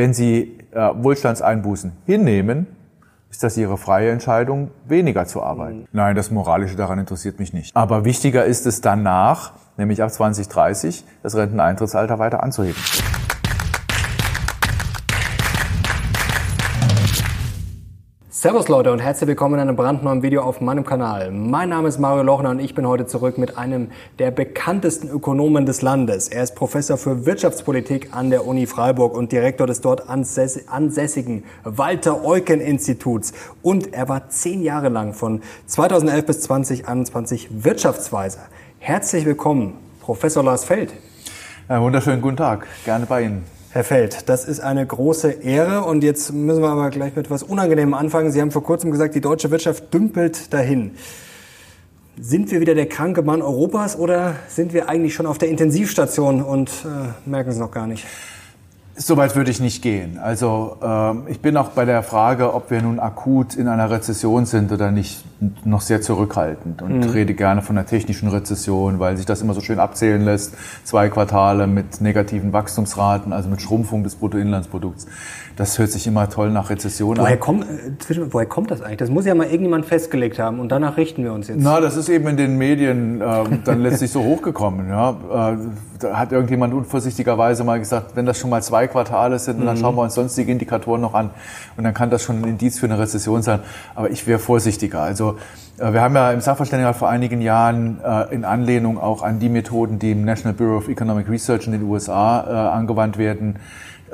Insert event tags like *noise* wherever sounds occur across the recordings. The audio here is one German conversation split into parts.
Wenn Sie äh, Wohlstandseinbußen hinnehmen, ist das Ihre freie Entscheidung, weniger zu arbeiten. Mhm. Nein, das Moralische daran interessiert mich nicht. Aber wichtiger ist es danach, nämlich ab 2030, das Renteneintrittsalter weiter anzuheben. Servus Leute und herzlich willkommen in einem brandneuen Video auf meinem Kanal. Mein Name ist Mario Lochner und ich bin heute zurück mit einem der bekanntesten Ökonomen des Landes. Er ist Professor für Wirtschaftspolitik an der Uni Freiburg und Direktor des dort ansässigen Walter Eucken Instituts. Und er war zehn Jahre lang von 2011 bis 2021 Wirtschaftsweiser. Herzlich willkommen, Professor Lars Feld. Ja, wunderschönen guten Tag, gerne bei Ihnen. Herr Feld, das ist eine große Ehre und jetzt müssen wir aber gleich mit etwas Unangenehmem anfangen. Sie haben vor kurzem gesagt, die deutsche Wirtschaft dümpelt dahin. Sind wir wieder der kranke Mann Europas oder sind wir eigentlich schon auf der Intensivstation und äh, merken es noch gar nicht? Soweit würde ich nicht gehen. Also äh, ich bin auch bei der Frage, ob wir nun akut in einer Rezession sind oder nicht, noch sehr zurückhaltend und mhm. rede gerne von einer technischen Rezession, weil sich das immer so schön abzählen lässt. Zwei Quartale mit negativen Wachstumsraten, also mit Schrumpfung des Bruttoinlandsprodukts. Das hört sich immer toll nach Rezession woher an. Kommt, äh, woher kommt das eigentlich? Das muss ja mal irgendjemand festgelegt haben und danach richten wir uns jetzt. Na, das ist eben in den Medien äh, dann *laughs* letztlich so hochgekommen. Ja. Äh, da hat irgendjemand unvorsichtigerweise mal gesagt, wenn das schon mal zwei Quartale sind, mhm. dann schauen wir uns sonstige Indikatoren noch an und dann kann das schon ein Indiz für eine Rezession sein. Aber ich wäre vorsichtiger. Also äh, wir haben ja im Sachverständigenrat vor einigen Jahren äh, in Anlehnung auch an die Methoden, die im National Bureau of Economic Research in den USA äh, angewandt werden,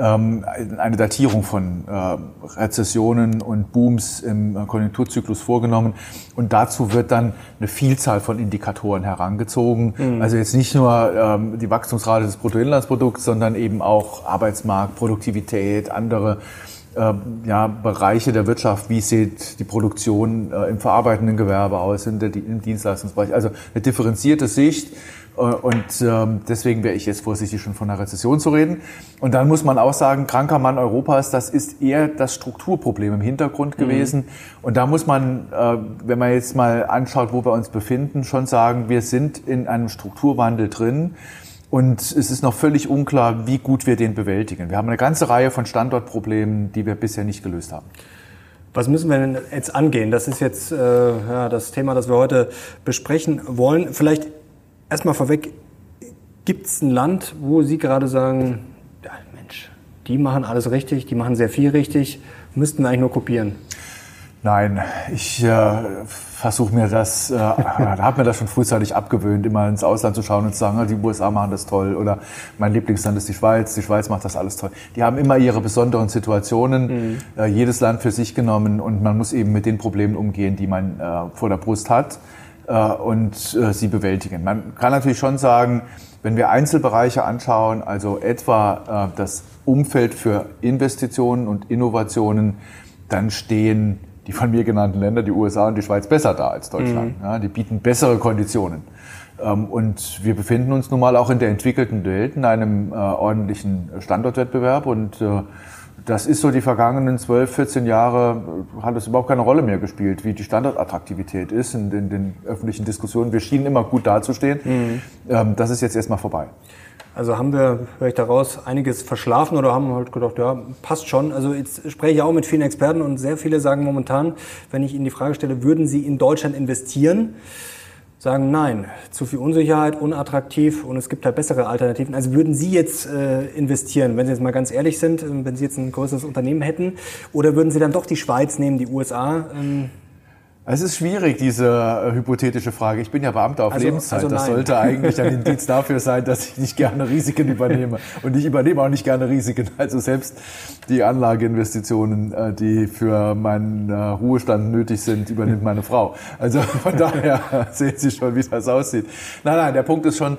eine Datierung von äh, Rezessionen und Booms im Konjunkturzyklus vorgenommen. Und dazu wird dann eine Vielzahl von Indikatoren herangezogen. Mhm. Also jetzt nicht nur ähm, die Wachstumsrate des Bruttoinlandsprodukts, sondern eben auch Arbeitsmarkt, Produktivität, andere äh, ja, Bereiche der Wirtschaft, wie sieht die Produktion äh, im verarbeitenden Gewerbe aus, im Dienstleistungsbereich. Also eine differenzierte Sicht und ähm, deswegen wäre ich jetzt vorsichtig, schon von einer Rezession zu reden. Und dann muss man auch sagen, kranker Mann Europas, das ist eher das Strukturproblem im Hintergrund mhm. gewesen. Mhm. Und da muss man, äh, wenn man jetzt mal anschaut, wo wir uns befinden, schon sagen, wir sind in einem Strukturwandel drin. Und es ist noch völlig unklar, wie gut wir den bewältigen. Wir haben eine ganze Reihe von Standortproblemen, die wir bisher nicht gelöst haben. Was müssen wir denn jetzt angehen? Das ist jetzt äh, ja, das Thema, das wir heute besprechen wollen. Vielleicht erstmal vorweg, gibt es ein Land, wo Sie gerade sagen, ja, Mensch, die machen alles richtig, die machen sehr viel richtig, müssten wir eigentlich nur kopieren? Nein, ich äh, versuche mir das, äh, *laughs* habe mir das schon frühzeitig abgewöhnt, immer ins Ausland zu schauen und zu sagen, ah, die USA machen das toll oder mein Lieblingsland ist die Schweiz, die Schweiz macht das alles toll. Die haben immer ihre besonderen Situationen, mhm. äh, jedes Land für sich genommen und man muss eben mit den Problemen umgehen, die man äh, vor der Brust hat. Äh, und äh, sie bewältigen. Man kann natürlich schon sagen, wenn wir Einzelbereiche anschauen, also etwa äh, das Umfeld für Investitionen und Innovationen, dann stehen die von mir genannten Länder, die USA und die Schweiz, besser da als Deutschland. Mhm. Ja, die bieten bessere Konditionen. Ähm, und wir befinden uns nun mal auch in der entwickelten Welt in einem ordentlichen Standortwettbewerb und das ist so die vergangenen 12, 14 Jahre, hat es überhaupt keine Rolle mehr gespielt, wie die Standortattraktivität ist in, in den öffentlichen Diskussionen. Wir schienen immer gut dazustehen. Mhm. Ähm, das ist jetzt erstmal vorbei. Also haben wir vielleicht daraus einiges verschlafen oder haben halt gedacht, ja, passt schon. Also jetzt spreche ich auch mit vielen Experten und sehr viele sagen momentan, wenn ich Ihnen die Frage stelle, würden Sie in Deutschland investieren? Sagen, nein, zu viel Unsicherheit, unattraktiv und es gibt halt bessere Alternativen. Also würden Sie jetzt äh, investieren, wenn Sie jetzt mal ganz ehrlich sind, äh, wenn Sie jetzt ein größeres Unternehmen hätten, oder würden Sie dann doch die Schweiz nehmen, die USA? Ähm, es ist schwierig, diese äh, hypothetische Frage. Ich bin ja Beamter auf also, Lebenszeit. Also das sollte eigentlich ein Indiz *laughs* dafür sein, dass ich nicht gerne Risiken übernehme. Und ich übernehme auch nicht gerne Risiken. Also selbst die Anlageinvestitionen, äh, die für meinen äh, Ruhestand nötig sind, übernimmt meine Frau. Also von *laughs* daher sehen Sie schon, wie das aussieht. Nein, nein, der Punkt ist schon,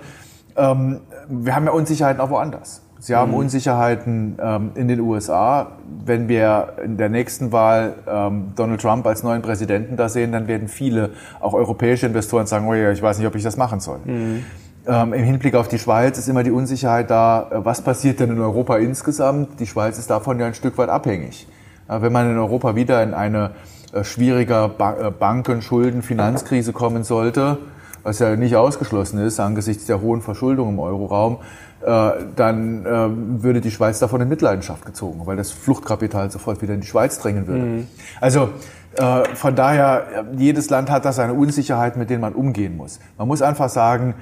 ähm, wir haben ja Unsicherheiten auch woanders. Sie haben mhm. Unsicherheiten ähm, in den USA. Wenn wir in der nächsten Wahl ähm, Donald Trump als neuen Präsidenten da sehen, dann werden viele, auch europäische Investoren sagen, oh ja, ich weiß nicht, ob ich das machen soll. Mhm. Ähm, Im Hinblick auf die Schweiz ist immer die Unsicherheit da, äh, was passiert denn in Europa insgesamt? Die Schweiz ist davon ja ein Stück weit abhängig. Äh, wenn man in Europa wieder in eine äh, schwieriger ba äh, Banken-, Schulden-, Finanzkrise kommen sollte, was ja nicht ausgeschlossen ist angesichts der hohen Verschuldung im Euroraum, dann äh, würde die Schweiz davon in Mitleidenschaft gezogen, weil das Fluchtkapital sofort wieder in die Schweiz drängen würde. Mhm. Also äh, von daher, jedes Land hat da seine Unsicherheiten, mit denen man umgehen muss. Man muss einfach sagen,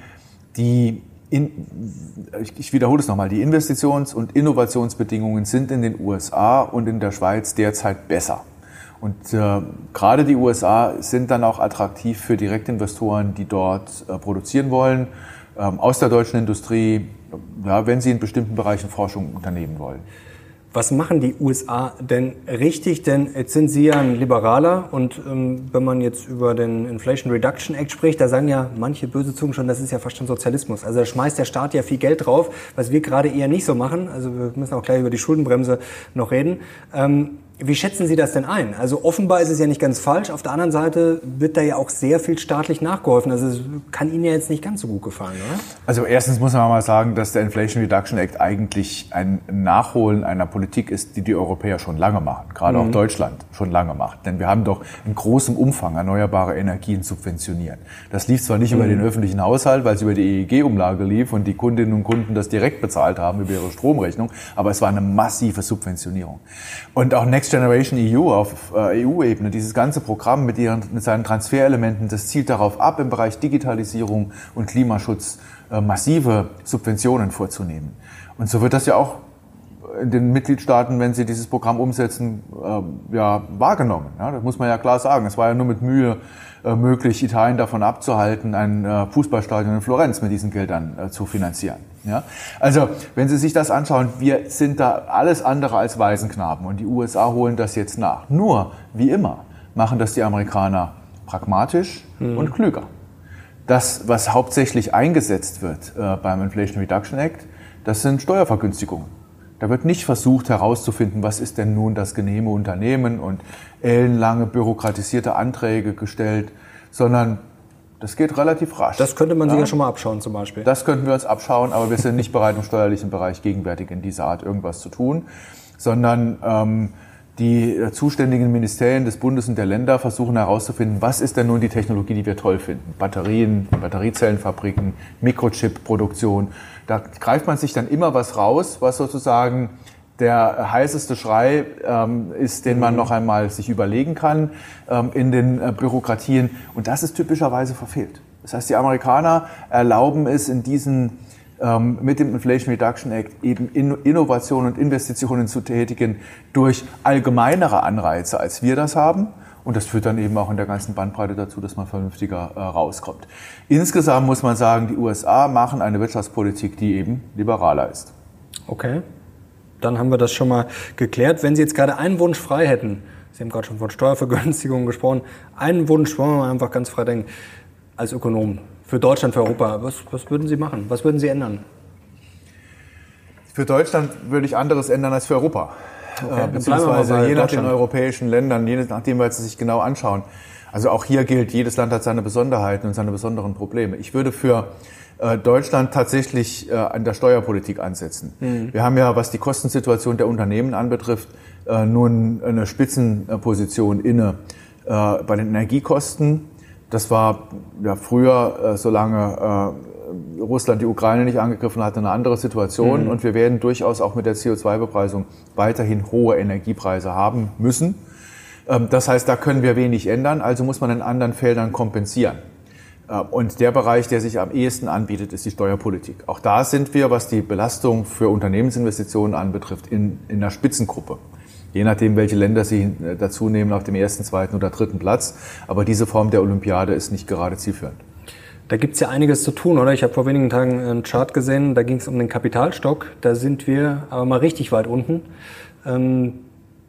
die in, ich, ich wiederhole es nochmal, die Investitions- und Innovationsbedingungen sind in den USA und in der Schweiz derzeit besser. Und äh, gerade die USA sind dann auch attraktiv für Direktinvestoren, die dort äh, produzieren wollen, ähm, aus der deutschen Industrie, ja, wenn sie in bestimmten Bereichen Forschung unternehmen wollen. Was machen die USA denn richtig? Denn jetzt sind sie ja ein Liberaler und ähm, wenn man jetzt über den Inflation Reduction Act spricht, da sagen ja manche böse Zungen schon, das ist ja fast schon Sozialismus. Also da schmeißt der Staat ja viel Geld drauf, was wir gerade eher nicht so machen. Also wir müssen auch gleich über die Schuldenbremse noch reden. Ähm, wie schätzen Sie das denn ein? Also offenbar ist es ja nicht ganz falsch. Auf der anderen Seite wird da ja auch sehr viel staatlich nachgeholfen. Also es kann Ihnen ja jetzt nicht ganz so gut gefallen, oder? Also erstens muss man mal sagen, dass der Inflation Reduction Act eigentlich ein Nachholen einer Politik ist, die die Europäer schon lange machen. Gerade mhm. auch Deutschland schon lange macht. Denn wir haben doch in großem Umfang erneuerbare Energien subventioniert. Das lief zwar nicht mhm. über den öffentlichen Haushalt, weil es über die EEG-Umlage lief und die Kundinnen und Kunden das direkt bezahlt haben über ihre Stromrechnung, aber es war eine massive Subventionierung. Und auch Next Generation EU auf äh, EU-Ebene, dieses ganze Programm mit, ihren, mit seinen Transferelementen, das zielt darauf ab, im Bereich Digitalisierung und Klimaschutz äh, massive Subventionen vorzunehmen. Und so wird das ja auch in den Mitgliedstaaten, wenn sie dieses Programm umsetzen, äh, ja, wahrgenommen. Ja, das muss man ja klar sagen. Es war ja nur mit Mühe äh, möglich, Italien davon abzuhalten, ein äh, Fußballstadion in Florenz mit diesen Geldern äh, zu finanzieren. Ja? Also, wenn Sie sich das anschauen, wir sind da alles andere als Waisenknaben und die USA holen das jetzt nach. Nur, wie immer, machen das die Amerikaner pragmatisch mhm. und klüger. Das, was hauptsächlich eingesetzt wird äh, beim Inflation Reduction Act, das sind Steuervergünstigungen. Da wird nicht versucht herauszufinden, was ist denn nun das genehme Unternehmen und ellenlange bürokratisierte Anträge gestellt, sondern das geht relativ rasch. Das könnte man ja. sich ja schon mal abschauen zum Beispiel. Das könnten wir uns abschauen, aber wir sind nicht bereit, im steuerlichen Bereich gegenwärtig in dieser Art irgendwas zu tun, sondern ähm, die zuständigen Ministerien des Bundes und der Länder versuchen herauszufinden, was ist denn nun die Technologie, die wir toll finden. Batterien, Batteriezellenfabriken, Mikrochip-Produktion. Da greift man sich dann immer was raus, was sozusagen der heißeste Schrei ähm, ist, den man noch einmal sich überlegen kann ähm, in den äh, Bürokratien. Und das ist typischerweise verfehlt. Das heißt, die Amerikaner erlauben es in diesen ähm, mit dem Inflation Reduction Act eben Innovationen und Investitionen zu tätigen durch allgemeinere Anreize, als wir das haben. Und das führt dann eben auch in der ganzen Bandbreite dazu, dass man vernünftiger äh, rauskommt. Insgesamt muss man sagen, die USA machen eine Wirtschaftspolitik, die eben liberaler ist. Okay, dann haben wir das schon mal geklärt. Wenn Sie jetzt gerade einen Wunsch frei hätten, Sie haben gerade schon von Steuervergünstigungen gesprochen, einen Wunsch, wollen wir einfach ganz frei denken, als Ökonom, für Deutschland, für Europa, was, was würden Sie machen? Was würden Sie ändern? Für Deutschland würde ich anderes ändern als für Europa. Okay, äh, beziehungsweise je nach den europäischen Ländern, je nachdem, weil Sie sich genau anschauen. Also auch hier gilt, jedes Land hat seine Besonderheiten und seine besonderen Probleme. Ich würde für äh, Deutschland tatsächlich äh, an der Steuerpolitik ansetzen. Mhm. Wir haben ja, was die Kostensituation der Unternehmen anbetrifft, nun eine Spitzenposition inne bei den Energiekosten. Das war ja früher, solange Russland die Ukraine nicht angegriffen hat, eine andere Situation. Mhm. Und wir werden durchaus auch mit der CO2-Bepreisung weiterhin hohe Energiepreise haben müssen. Ähm, das heißt, da können wir wenig ändern, also muss man in anderen Feldern kompensieren. Äh, und der Bereich, der sich am ehesten anbietet, ist die Steuerpolitik. Auch da sind wir, was die Belastung für Unternehmensinvestitionen anbetrifft, in, in einer Spitzengruppe. Je nachdem, welche Länder Sie äh, dazu nehmen, auf dem ersten, zweiten oder dritten Platz. Aber diese Form der Olympiade ist nicht gerade zielführend. Da gibt's ja einiges zu tun, oder? Ich habe vor wenigen Tagen einen Chart gesehen, da ging es um den Kapitalstock. Da sind wir aber mal richtig weit unten. Ähm,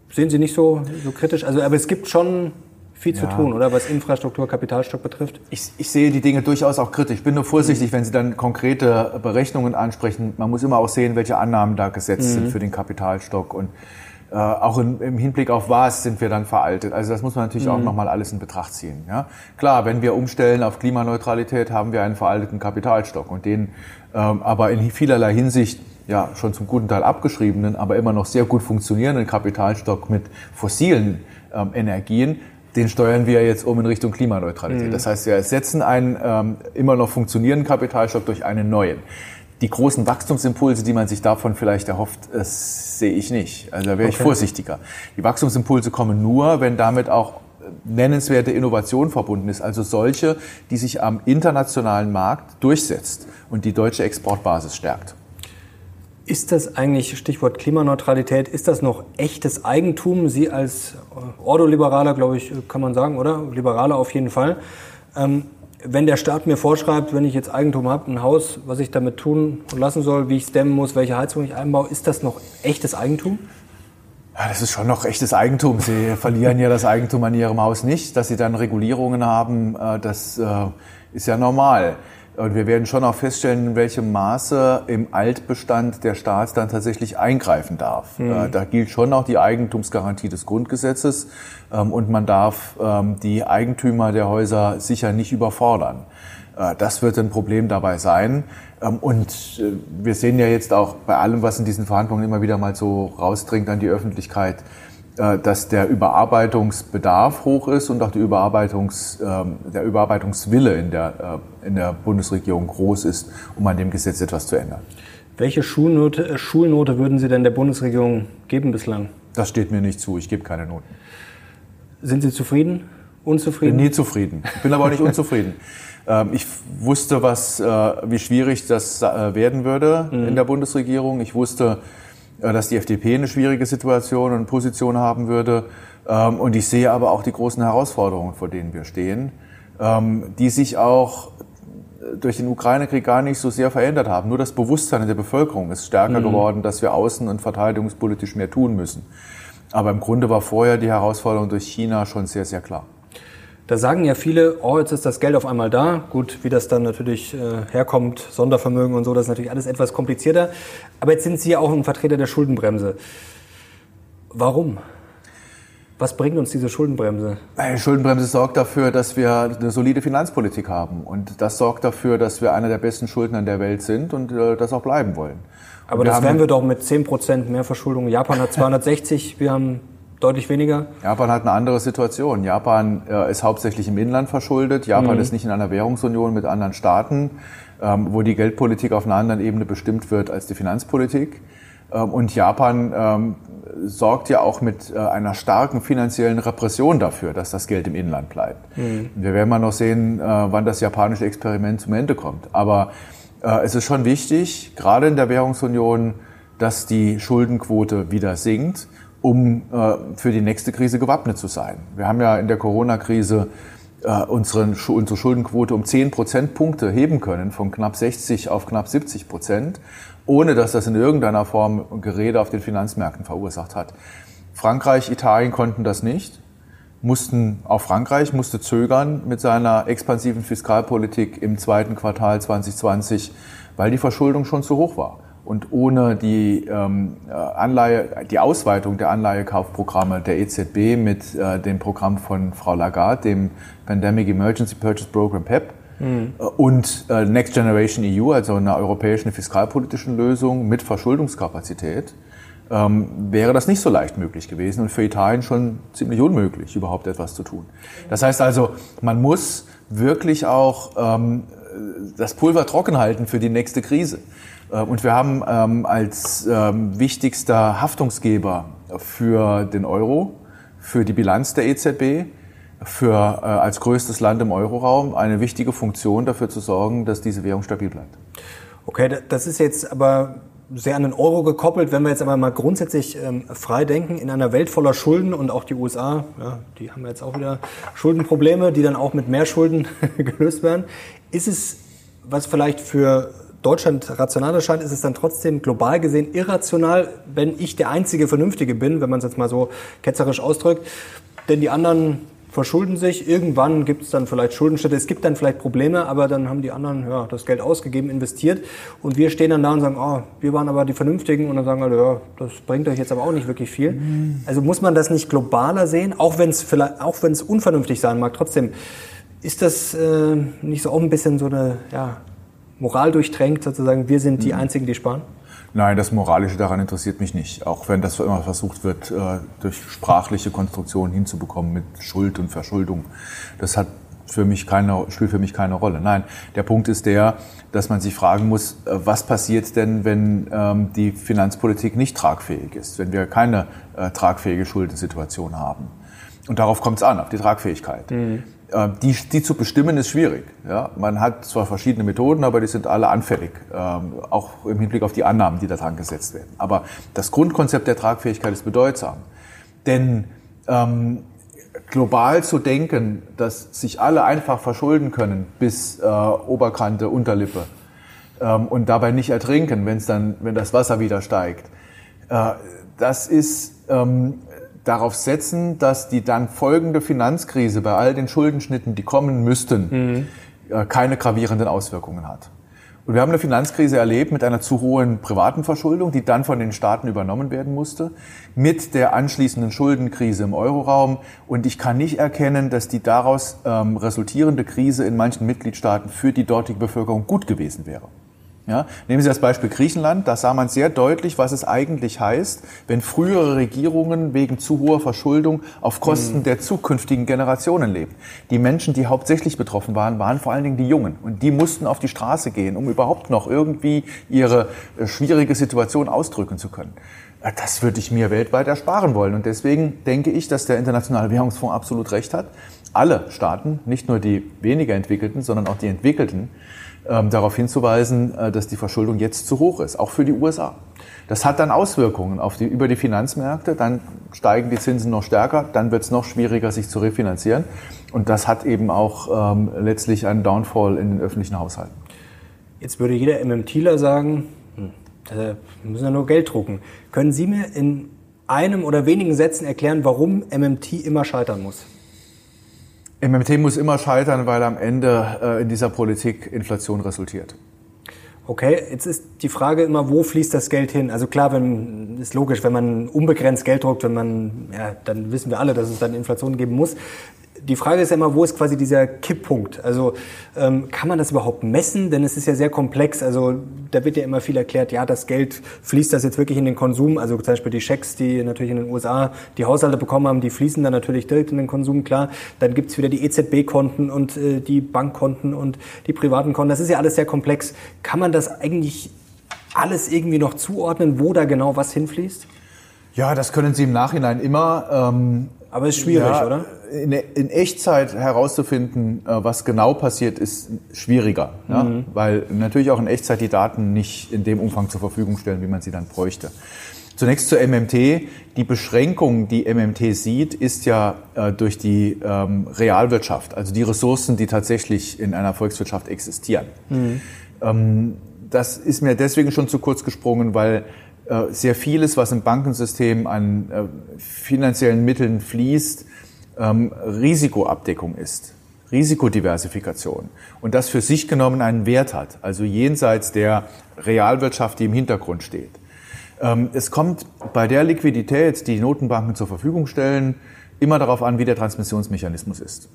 sehen Sie nicht so, so kritisch? Also, aber es gibt schon viel ja. zu tun, oder was Infrastruktur, Kapitalstock betrifft? Ich, ich sehe die Dinge durchaus auch kritisch. Ich bin nur vorsichtig, mhm. wenn Sie dann konkrete Berechnungen ansprechen. Man muss immer auch sehen, welche Annahmen da gesetzt mhm. sind für den Kapitalstock und äh, auch in, im Hinblick auf was sind wir dann veraltet. Also das muss man natürlich mhm. auch nochmal alles in Betracht ziehen. Ja? Klar, wenn wir umstellen auf Klimaneutralität, haben wir einen veralteten Kapitalstock und den ähm, aber in vielerlei Hinsicht ja schon zum guten Teil abgeschriebenen, aber immer noch sehr gut funktionierenden Kapitalstock mit fossilen ähm, Energien den steuern wir jetzt um in Richtung Klimaneutralität. Mhm. Das heißt, wir setzen einen ähm, immer noch funktionierenden Kapitalstock durch einen neuen. Die großen Wachstumsimpulse, die man sich davon vielleicht erhofft, das sehe ich nicht. Also da wäre okay. ich vorsichtiger. Die Wachstumsimpulse kommen nur, wenn damit auch nennenswerte Innovation verbunden ist, also solche, die sich am internationalen Markt durchsetzt und die deutsche Exportbasis stärkt. Ist das eigentlich, Stichwort Klimaneutralität, ist das noch echtes Eigentum? Sie als Ordoliberaler, glaube ich, kann man sagen, oder? Liberaler auf jeden Fall. Ähm, wenn der Staat mir vorschreibt, wenn ich jetzt Eigentum habe, ein Haus, was ich damit tun und lassen soll, wie ich es dämmen muss, welche Heizung ich einbaue, ist das noch echtes Eigentum? Ja, das ist schon noch echtes Eigentum. Sie verlieren ja das Eigentum an Ihrem Haus nicht. Dass Sie dann Regulierungen haben, äh, das äh, ist ja normal. Und wir werden schon auch feststellen, in welchem Maße im Altbestand der Staat dann tatsächlich eingreifen darf. Mhm. Da gilt schon auch die Eigentumsgarantie des Grundgesetzes ähm, und man darf ähm, die Eigentümer der Häuser sicher nicht überfordern. Äh, das wird ein Problem dabei sein. Ähm, und wir sehen ja jetzt auch bei allem, was in diesen Verhandlungen immer wieder mal so rausdringt an die Öffentlichkeit, äh, dass der Überarbeitungsbedarf hoch ist und auch die Überarbeitungs, ähm, der Überarbeitungswille in der, äh, in der Bundesregierung groß ist, um an dem Gesetz etwas zu ändern. Welche Schulnote, äh, Schulnote würden Sie denn der Bundesregierung geben bislang? Das steht mir nicht zu. Ich gebe keine Noten. Sind Sie zufrieden? Unzufrieden? Bin nie zufrieden. Bin aber auch nicht unzufrieden. *laughs* Ähm, ich wusste, was, wie schwierig das werden würde mhm. in der Bundesregierung. Ich wusste, äh, dass die FDP eine schwierige Situation und Position haben würde. Ähm, und ich sehe aber auch die großen Herausforderungen, vor denen wir stehen, ähm, die sich auch durch den Ukraine-Krieg gar nicht so sehr verändert haben. Nur das Bewusstsein in der Bevölkerung ist stärker mhm. geworden, dass wir außen- und verteidigungspolitisch mehr tun müssen. Aber im Grunde war vorher die Herausforderung durch China schon sehr, sehr klar. Da sagen ja viele, oh, jetzt ist das Geld auf einmal da. Gut, wie das dann natürlich äh, herkommt, Sondervermögen und so, das ist natürlich alles etwas komplizierter. Aber jetzt sind Sie ja auch ein Vertreter der Schuldenbremse. Warum? Was bringt uns diese Schuldenbremse? Die Schuldenbremse sorgt dafür, dass wir eine solide Finanzpolitik haben. Und das sorgt dafür, dass wir einer der besten Schuldner der Welt sind und äh, das auch bleiben wollen. Aber das werden wir doch mit 10 Prozent mehr Verschuldung. Japan hat *laughs* 260, wir haben deutlich weniger? Japan hat eine andere Situation. Japan äh, ist hauptsächlich im Inland verschuldet. Japan mhm. ist nicht in einer Währungsunion mit anderen Staaten, ähm, wo die Geldpolitik auf einer anderen Ebene bestimmt wird als die Finanzpolitik. Ähm, und Japan ähm, sorgt ja auch mit äh, einer starken finanziellen Repression dafür, dass das Geld im Inland bleibt. Mhm. Wir werden mal noch sehen, äh, wann das japanische Experiment zum Ende kommt. Aber äh, es ist schon wichtig, gerade in der Währungsunion, dass die Schuldenquote wieder sinkt um äh, für die nächste Krise gewappnet zu sein. Wir haben ja in der Corona-Krise äh, unsere, unsere Schuldenquote um 10 Prozentpunkte heben können, von knapp 60 auf knapp 70 Prozent, ohne dass das in irgendeiner Form Gerede auf den Finanzmärkten verursacht hat. Frankreich, Italien konnten das nicht, mussten, auch Frankreich musste zögern mit seiner expansiven Fiskalpolitik im zweiten Quartal 2020, weil die Verschuldung schon zu hoch war und ohne die ähm, äh, Anleihe, die Ausweitung der Anleihekaufprogramme der EZB mit äh, dem Programm von Frau Lagarde, dem Pandemic Emergency Purchase Program PEP, mhm. Äh, und äh, Next Generation EU, also einer europäischen fiskalpolitischen Lösung mit Verschuldungskapazität, ähm, wäre das nicht so leicht möglich gewesen und für Italien schon ziemlich unmöglich, überhaupt etwas zu tun. Das heißt also, man muss wirklich auch ähm, das Pulver trocken halten für die nächste Krise. Äh, und wir haben ähm, als ähm, wichtigster Haftungsgeber für den Euro, für die Bilanz der EZB, für äh, als größtes Land im Euroraum eine wichtige Funktion dafür zu sorgen, dass diese Währung stabil bleibt. Okay, das ist jetzt aber sehr an den Euro gekoppelt. Wenn wir jetzt aber mal grundsätzlich ähm, frei denken, in einer Welt voller Schulden und auch die USA, ja, die haben jetzt auch wieder Schuldenprobleme, die dann auch mit mehr Schulden *laughs* gelöst werden, ist es was vielleicht für Deutschland rational erscheint, ist es dann trotzdem global gesehen irrational, wenn ich der einzige Vernünftige bin, wenn man es jetzt mal so ketzerisch ausdrückt. Denn die anderen verschulden sich, irgendwann gibt es dann vielleicht Schuldenstädte, es gibt dann vielleicht Probleme, aber dann haben die anderen ja, das Geld ausgegeben, investiert. Und wir stehen dann da und sagen, oh, wir waren aber die Vernünftigen. Und dann sagen alle, ja, das bringt euch jetzt aber auch nicht wirklich viel. Also muss man das nicht globaler sehen, auch wenn es auch wenn es unvernünftig sein mag, trotzdem ist das äh, nicht so auch ein bisschen so eine ja, Moral durchtränkt, sozusagen, wir sind die mhm. Einzigen, die sparen? Nein, das Moralische daran interessiert mich nicht. Auch wenn das immer versucht wird, äh, durch sprachliche Konstruktionen hinzubekommen mit Schuld und Verschuldung. Das hat für mich keine, spielt für mich keine Rolle. Nein, der Punkt ist der, dass man sich fragen muss, äh, was passiert denn, wenn ähm, die Finanzpolitik nicht tragfähig ist, wenn wir keine äh, tragfähige Schuldensituation haben. Und darauf kommt es an, auf die Tragfähigkeit. Mhm. Äh, die, die zu bestimmen ist schwierig. Ja? Man hat zwar verschiedene Methoden, aber die sind alle anfällig, ähm, auch im Hinblick auf die Annahmen, die da dran gesetzt werden. Aber das Grundkonzept der Tragfähigkeit ist bedeutsam. Denn ähm, global zu denken, dass sich alle einfach verschulden können bis äh, Oberkante, Unterlippe ähm, und dabei nicht ertrinken, wenn es dann, wenn das Wasser wieder steigt, äh, das ist ähm, darauf setzen, dass die dann folgende Finanzkrise bei all den Schuldenschnitten, die kommen müssten, mhm. äh, keine gravierenden Auswirkungen hat. Und wir haben eine Finanzkrise erlebt mit einer zu hohen privaten Verschuldung, die dann von den Staaten übernommen werden musste, mit der anschließenden Schuldenkrise im Euroraum. Und ich kann nicht erkennen, dass die daraus ähm, resultierende Krise in manchen Mitgliedstaaten für die dortige Bevölkerung gut gewesen wäre. Ja, nehmen Sie das Beispiel Griechenland. Da sah man sehr deutlich, was es eigentlich heißt, wenn frühere Regierungen wegen zu hoher Verschuldung auf Kosten mhm. der zukünftigen Generationen leben. Die Menschen, die hauptsächlich betroffen waren, waren vor allen Dingen die Jungen. Und die mussten auf die Straße gehen, um überhaupt noch irgendwie ihre äh, schwierige Situation ausdrücken zu können. Äh, das würde ich mir weltweit ersparen wollen. Und deswegen denke ich, dass der Internationale Währungsfonds absolut recht hat. Alle Staaten, nicht nur die weniger entwickelten, sondern auch die entwickelten, ähm, darauf hinzuweisen, äh, dass die Verschuldung jetzt zu hoch ist, auch für die USA. Das hat dann Auswirkungen auf die, über die Finanzmärkte, dann steigen die Zinsen noch stärker, dann wird es noch schwieriger, sich zu refinanzieren. Und das hat eben auch ähm, letztlich einen Downfall in den öffentlichen Haushalten. Jetzt würde jeder MMTler sagen, hm, wir müssen ja nur Geld drucken. Können Sie mir in einem oder wenigen Sätzen erklären, warum MMT immer scheitern muss? MMT muss immer scheitern, weil am Ende äh, in dieser Politik Inflation resultiert. Okay, jetzt ist die Frage immer, wo fließt das Geld hin? Also klar, wenn, ist logisch, wenn man unbegrenzt Geld druckt, wenn man, ja, dann wissen wir alle, dass es dann Inflation geben muss die Frage ist ja immer, wo ist quasi dieser Kipppunkt? Also ähm, kann man das überhaupt messen? Denn es ist ja sehr komplex. Also da wird ja immer viel erklärt, ja, das Geld fließt das jetzt wirklich in den Konsum. Also zum Beispiel die Schecks, die natürlich in den USA die Haushalte bekommen haben, die fließen dann natürlich direkt in den Konsum, klar. Dann gibt's wieder die EZB-Konten und äh, die Bankkonten und die privaten Konten. Das ist ja alles sehr komplex. Kann man das eigentlich alles irgendwie noch zuordnen, wo da genau was hinfließt? Ja, das können Sie im Nachhinein immer. Ähm, Aber ist schwierig, ja, oder? in, in, Echtzeit herauszufinden, äh, was genau passiert, ist schwieriger. Mhm. Ja? Weil natürlich auch in Echtzeit die Daten nicht in dem Umfang zur Verfügung stellen, wie man sie dann bräuchte. Zunächst zur MMT. Die Beschränkung, die MMT sieht, ist ja äh, durch die ähm, Realwirtschaft, also die Ressourcen, die tatsächlich in einer Volkswirtschaft existieren. Mhm. Ähm, das ist mir deswegen schon zu kurz gesprungen, weil sehr vieles, was im Bankensystem an äh, finanziellen Mitteln fließt, ähm, Risikoabdeckung ist, Risikodiversifikation und das für sich genommen einen Wert hat, also jenseits der Realwirtschaft, die im Hintergrund steht. Ähm, es kommt bei der Liquidität, die, die Notenbanken zur Verfügung stellen, immer darauf an, wie der Transmissionsmechanismus ist.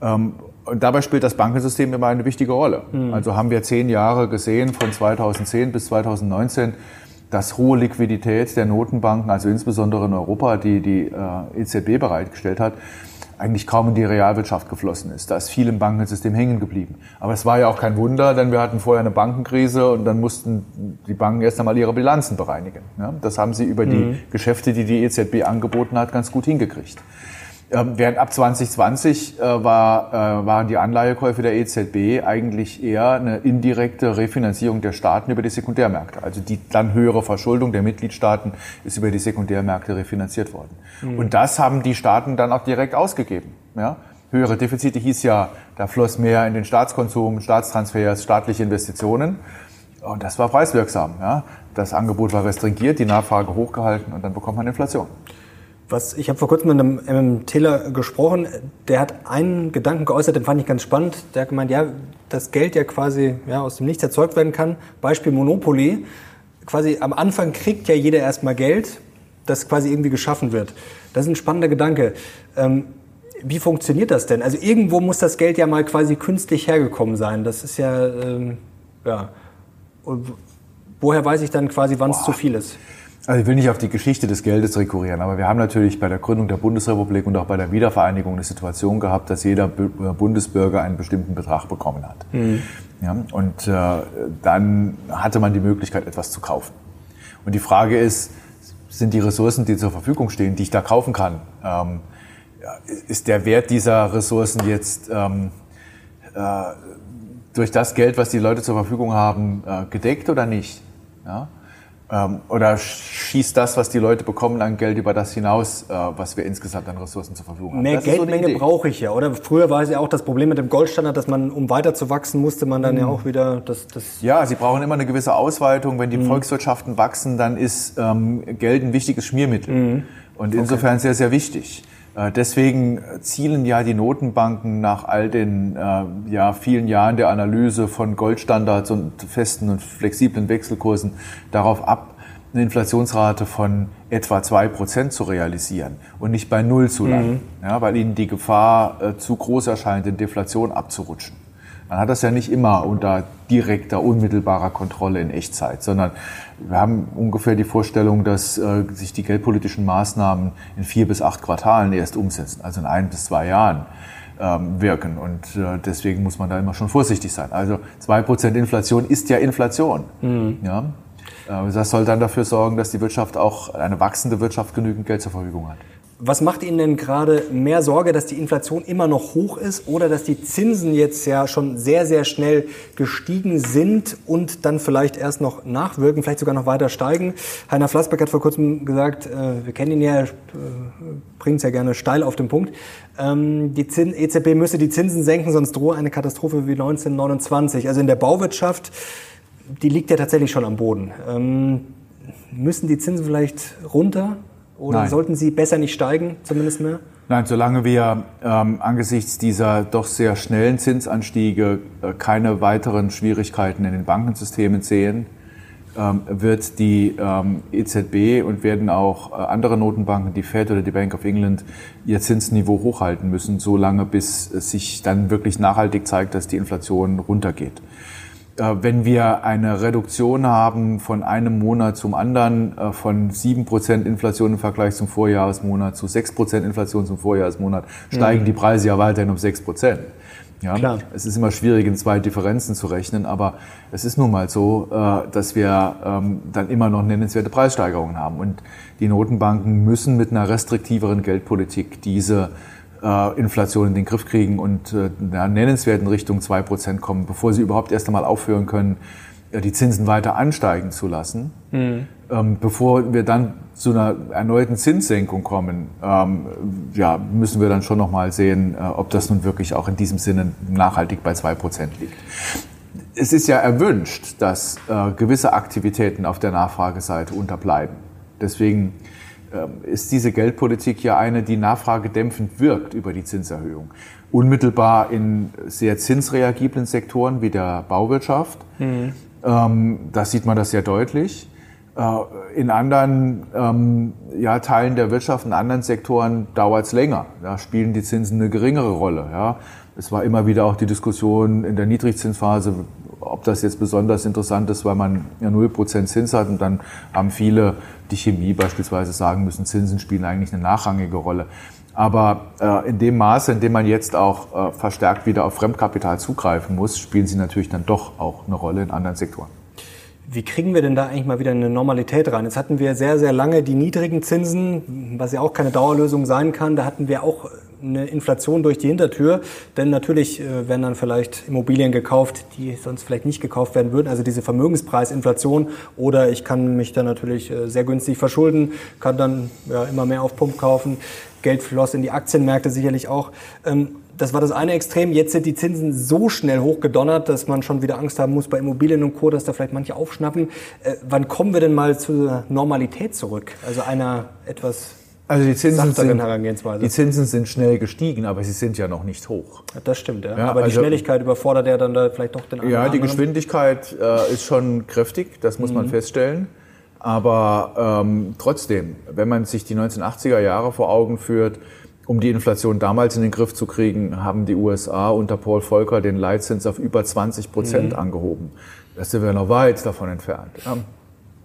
Ähm, und dabei spielt das Bankensystem immer eine wichtige Rolle. Mhm. Also haben wir zehn Jahre gesehen, von 2010 bis 2019, dass hohe Liquidität der Notenbanken, also insbesondere in Europa, die die äh, EZB bereitgestellt hat, eigentlich kaum in die Realwirtschaft geflossen ist. Da ist viel im Bankensystem hängen geblieben. Aber es war ja auch kein Wunder, denn wir hatten vorher eine Bankenkrise und dann mussten die Banken erst einmal ihre Bilanzen bereinigen. Ja, das haben sie über die mhm. Geschäfte, die die EZB angeboten hat, ganz gut hingekriegt. Ähm, während ab 2020 äh, war, äh, waren die Anleihekäufe der EZB eigentlich eher eine indirekte Refinanzierung der Staaten über die Sekundärmärkte. Also die dann höhere Verschuldung der Mitgliedstaaten ist über die Sekundärmärkte refinanziert worden. Mhm. Und das haben die Staaten dann auch direkt ausgegeben. Ja? Höhere Defizite hieß ja, da floss mehr in den Staatskonsum, Staatstransfers, staatliche Investitionen. Und das war preiswirksam. Ja? Das Angebot war restringiert, die Nachfrage hochgehalten und dann bekommt man Inflation. Was, ich habe vor kurzem mit einem MMTler gesprochen, der hat einen Gedanken geäußert, den fand ich ganz spannend. Der hat gemeint, ja, das Geld ja quasi ja, aus dem Nichts erzeugt werden kann. Beispiel Monopoly. Quasi am Anfang kriegt ja jeder erstmal Geld, das quasi irgendwie geschaffen wird. Das ist ein spannender Gedanke. Ähm, wie funktioniert das denn? Also irgendwo muss das Geld ja mal quasi künstlich hergekommen sein. Das ist ja, ähm, ja. woher weiß ich dann quasi, wann es zu viel ist? Also ich will nicht auf die Geschichte des Geldes rekurrieren, aber wir haben natürlich bei der Gründung der Bundesrepublik und auch bei der Wiedervereinigung eine Situation gehabt, dass jeder äh, Bundesbürger einen bestimmten Betrag bekommen hat. Mhm. Ja, und äh, dann hatte man die Möglichkeit, etwas zu kaufen. Und die Frage ist, sind die Ressourcen, die zur Verfügung stehen, die ich da kaufen kann, ähm, ist der Wert dieser Ressourcen jetzt ähm, äh, durch das Geld, was die Leute zur Verfügung haben, äh, gedeckt oder nicht? Ja? Ähm, oder schießt das, was die Leute bekommen an Geld über das hinaus, äh, was wir insgesamt an Ressourcen zur Verfügung haben? Mehr das Geldmenge so brauche ich ja, oder? Früher war es ja auch das Problem mit dem Goldstandard, dass man, um weiter zu wachsen, musste man dann mhm. ja auch wieder das, das... Ja, sie brauchen immer eine gewisse Ausweitung. Wenn die mhm. Volkswirtschaften wachsen, dann ist ähm, Geld ein wichtiges Schmiermittel. Mhm. Und insofern okay. sehr, sehr wichtig. Äh, deswegen zielen ja die Notenbanken nach all den äh, ja, vielen Jahren der Analyse von Goldstandards und festen und flexiblen Wechselkursen darauf ab, eine Inflationsrate von etwa zwei Prozent zu realisieren und nicht bei Null zu landen, mhm. ja, weil ihnen die Gefahr äh, zu groß erscheint, in Deflation abzurutschen. Man hat das ja nicht immer unter direkter, unmittelbarer Kontrolle in Echtzeit, sondern wir haben ungefähr die Vorstellung, dass äh, sich die geldpolitischen Maßnahmen in vier bis acht Quartalen erst umsetzen, also in ein bis zwei Jahren ähm, wirken. Und äh, deswegen muss man da immer schon vorsichtig sein. Also zwei Prozent Inflation ist ja Inflation. Mhm. Ja? Äh, das soll dann dafür sorgen, dass die Wirtschaft auch, eine wachsende Wirtschaft genügend Geld zur Verfügung hat. Was macht Ihnen denn gerade mehr Sorge, dass die Inflation immer noch hoch ist oder dass die Zinsen jetzt ja schon sehr, sehr schnell gestiegen sind und dann vielleicht erst noch nachwirken, vielleicht sogar noch weiter steigen? Heiner Flassbeck hat vor kurzem gesagt, äh, wir kennen ihn ja, äh, bringt es ja gerne steil auf den Punkt, ähm, die Zin EZB müsse die Zinsen senken, sonst drohe eine Katastrophe wie 1929. Also in der Bauwirtschaft, die liegt ja tatsächlich schon am Boden. Ähm, müssen die Zinsen vielleicht runter? Oder Nein. sollten sie besser nicht steigen, zumindest mehr? Nein, solange wir ähm, angesichts dieser doch sehr schnellen Zinsanstiege äh, keine weiteren Schwierigkeiten in den Bankensystemen sehen, ähm, wird die ähm, EZB und werden auch äh, andere Notenbanken, die Fed oder die Bank of England, ihr Zinsniveau hochhalten müssen, solange bis es sich dann wirklich nachhaltig zeigt, dass die Inflation runtergeht. Äh, wenn wir eine Reduktion haben von einem Monat zum anderen, äh, von sieben Prozent Inflation im Vergleich zum Vorjahresmonat zu sechs Prozent Inflation zum Vorjahresmonat, steigen mhm. die Preise ja weiterhin um sechs Prozent. Ja, Klar. Es ist immer schwierig, in zwei Differenzen zu rechnen, aber es ist nun mal so, äh, dass wir ähm, dann immer noch nennenswerte Preissteigerungen haben. Und die Notenbanken müssen mit einer restriktiveren Geldpolitik diese äh, Inflation in den Griff kriegen und äh, ja, nennenswert in Richtung 2% kommen, bevor sie überhaupt erst einmal aufhören können, äh, die Zinsen weiter ansteigen zu lassen. Mhm. Ähm, bevor wir dann zu einer erneuten Zinssenkung kommen, ähm, ja, müssen wir dann schon nochmal sehen, äh, ob das nun wirklich auch in diesem Sinne nachhaltig bei 2% liegt. Es ist ja erwünscht, dass äh, gewisse Aktivitäten auf der Nachfrageseite unterbleiben. Deswegen ist diese Geldpolitik ja eine, die nachfragedämpfend wirkt über die Zinserhöhung. Unmittelbar in sehr zinsreagiblen Sektoren wie der Bauwirtschaft. Mhm. Ähm, da sieht man das sehr deutlich. Äh, in anderen ähm, ja, Teilen der Wirtschaft, in anderen Sektoren dauert es länger. Da spielen die Zinsen eine geringere Rolle. Ja. Es war immer wieder auch die Diskussion in der Niedrigzinsphase, ob das jetzt besonders interessant ist, weil man ja 0% Zins hat und dann haben viele, die Chemie beispielsweise, sagen müssen, Zinsen spielen eigentlich eine nachrangige Rolle. Aber äh, in dem Maße, in dem man jetzt auch äh, verstärkt wieder auf Fremdkapital zugreifen muss, spielen sie natürlich dann doch auch eine Rolle in anderen Sektoren. Wie kriegen wir denn da eigentlich mal wieder eine Normalität rein? Jetzt hatten wir sehr, sehr lange die niedrigen Zinsen, was ja auch keine Dauerlösung sein kann. Da hatten wir auch eine Inflation durch die Hintertür. Denn natürlich äh, werden dann vielleicht Immobilien gekauft, die sonst vielleicht nicht gekauft werden würden. Also diese Vermögenspreisinflation. Oder ich kann mich dann natürlich äh, sehr günstig verschulden, kann dann ja, immer mehr auf Pump kaufen. Geld floss in die Aktienmärkte sicherlich auch. Ähm, das war das eine Extrem. Jetzt sind die Zinsen so schnell hochgedonnert, dass man schon wieder Angst haben muss bei Immobilien und Co., dass da vielleicht manche aufschnappen. Äh, wann kommen wir denn mal zur Normalität zurück? Also einer etwas also die Zinsen, sind, die Zinsen sind schnell gestiegen, aber sie sind ja noch nicht hoch. Ja, das stimmt, ja. ja aber also, die Schnelligkeit überfordert ja dann da vielleicht doch den anderen. Ja, die Geschwindigkeit äh, ist schon kräftig, das muss mhm. man feststellen. Aber ähm, trotzdem, wenn man sich die 1980er Jahre vor Augen führt, um die Inflation damals in den Griff zu kriegen, haben die USA unter Paul Volcker den Leitzins auf über 20 Prozent mhm. angehoben. Da sind wir noch weit davon entfernt.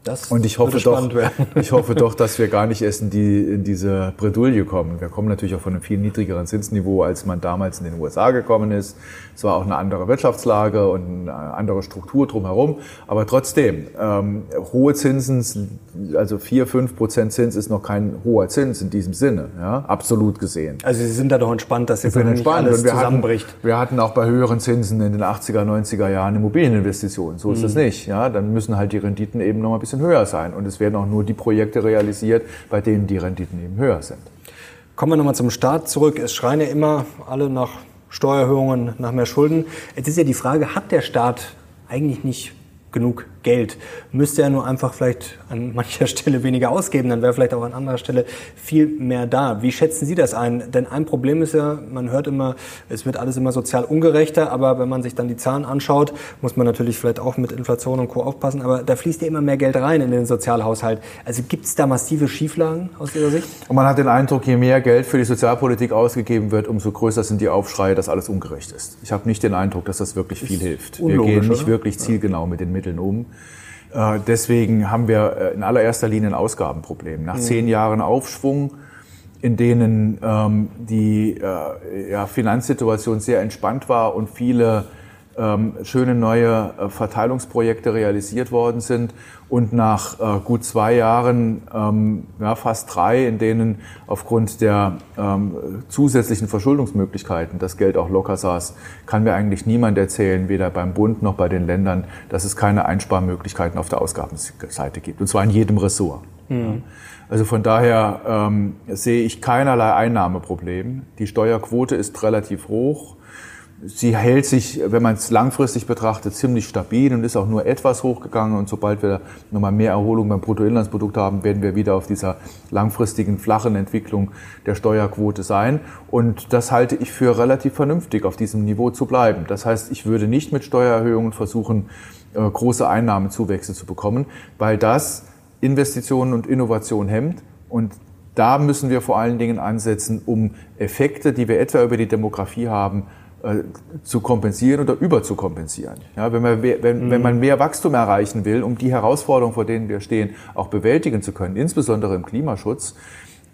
Das und ich hoffe, doch, *laughs* ich hoffe doch, dass wir gar nicht erst in, die, in diese Bredouille kommen. Wir kommen natürlich auch von einem viel niedrigeren Zinsniveau, als man damals in den USA gekommen ist. Es war auch eine andere Wirtschaftslage und eine andere Struktur drumherum. Aber trotzdem, ähm, hohe Zinsen, also 4, 5 Prozent Zins ist noch kein hoher Zins in diesem Sinne, ja, absolut gesehen. Also Sie sind da doch entspannt, dass jetzt nicht entspannt. alles wir zusammenbricht. Hatten, wir hatten auch bei höheren Zinsen in den 80er, 90er Jahren Immobilieninvestitionen. So ist es Mhm. nicht. Ja, dann müssen halt die Renditen eben noch mal ein bisschen höher sein. Und es werden auch nur die Projekte realisiert, bei denen die Renditen eben höher sind. Kommen wir nochmal zum Start zurück. Es schreien ja immer alle nach Steuererhöhungen, nach mehr Schulden. Jetzt ist ja die Frage, hat der Staat eigentlich nicht genug Geld? Müsste er nur einfach vielleicht an *laughs* mancher Stelle weniger ausgeben, dann wäre vielleicht auch an anderer Stelle viel mehr da. Wie schätzen Sie das ein? Denn ein Problem ist ja, man hört immer, es wird alles immer sozial ungerechter, aber wenn man sich dann die Zahlen anschaut, muss man natürlich vielleicht auch mit Inflation und Co. aufpassen, aber da fließt ja immer mehr Geld rein in den Sozialhaushalt. Also gibt es da massive Schieflagen aus Ihrer Sicht? Und man hat den Eindruck, je mehr Geld für die Sozialpolitik ausgegeben wird, umso größer sind die Aufschreie, dass alles ungerecht ist. Ich habe nicht den Eindruck, dass das wirklich viel hilft. Wir gehen nicht wirklich zielgenau mit den Mitteln um. Äh, Deswegen haben wir äh, in allererster Linie ein Ausgabenproblem. Nach zehn Jahren Aufschwung, in denen ähm, die äh, ja, Finanzsituation sehr entspannt war und viele schöne neue äh, Verteilungsprojekte realisiert worden sind und nach äh, gut zwei Jahren, ähm, ja, fast drei, in denen aufgrund der ähm, zusätzlichen Verschuldungsmöglichkeiten das Geld auch locker saß, kann mir eigentlich niemand erzählen, weder beim Bund noch bei den Ländern, dass es keine Einsparmöglichkeiten auf der Ausgabenseite gibt. Und zwar in jedem Ressort. Ja. Also von daher ähm, sehe ich keinerlei Einnahmeproblem. Die Steuerquote ist relativ hoch. Sie hält sich, wenn man es langfristig betrachtet, ziemlich stabil und ist auch nur etwas hochgegangen. Und sobald wir nochmal mehr Erholung beim Bruttoinlandsprodukt haben, werden wir wieder auf dieser langfristigen, flachen Entwicklung der Steuerquote sein. Und das halte ich für relativ vernünftig, auf diesem Niveau zu bleiben. Das heißt, ich würde nicht mit Steuererhöhungen versuchen, äh, große Einnahmenzuwächse zu bekommen, weil das Investitionen und Innovation hemmt. Und da müssen wir vor allen Dingen ansetzen, um Effekte, die wir etwa über die Demografie haben, zu kompensieren oder überzukompensieren. Ja, wenn, man, wenn, wenn man mehr Wachstum erreichen will, um die Herausforderungen, vor denen wir stehen, auch bewältigen zu können, insbesondere im Klimaschutz,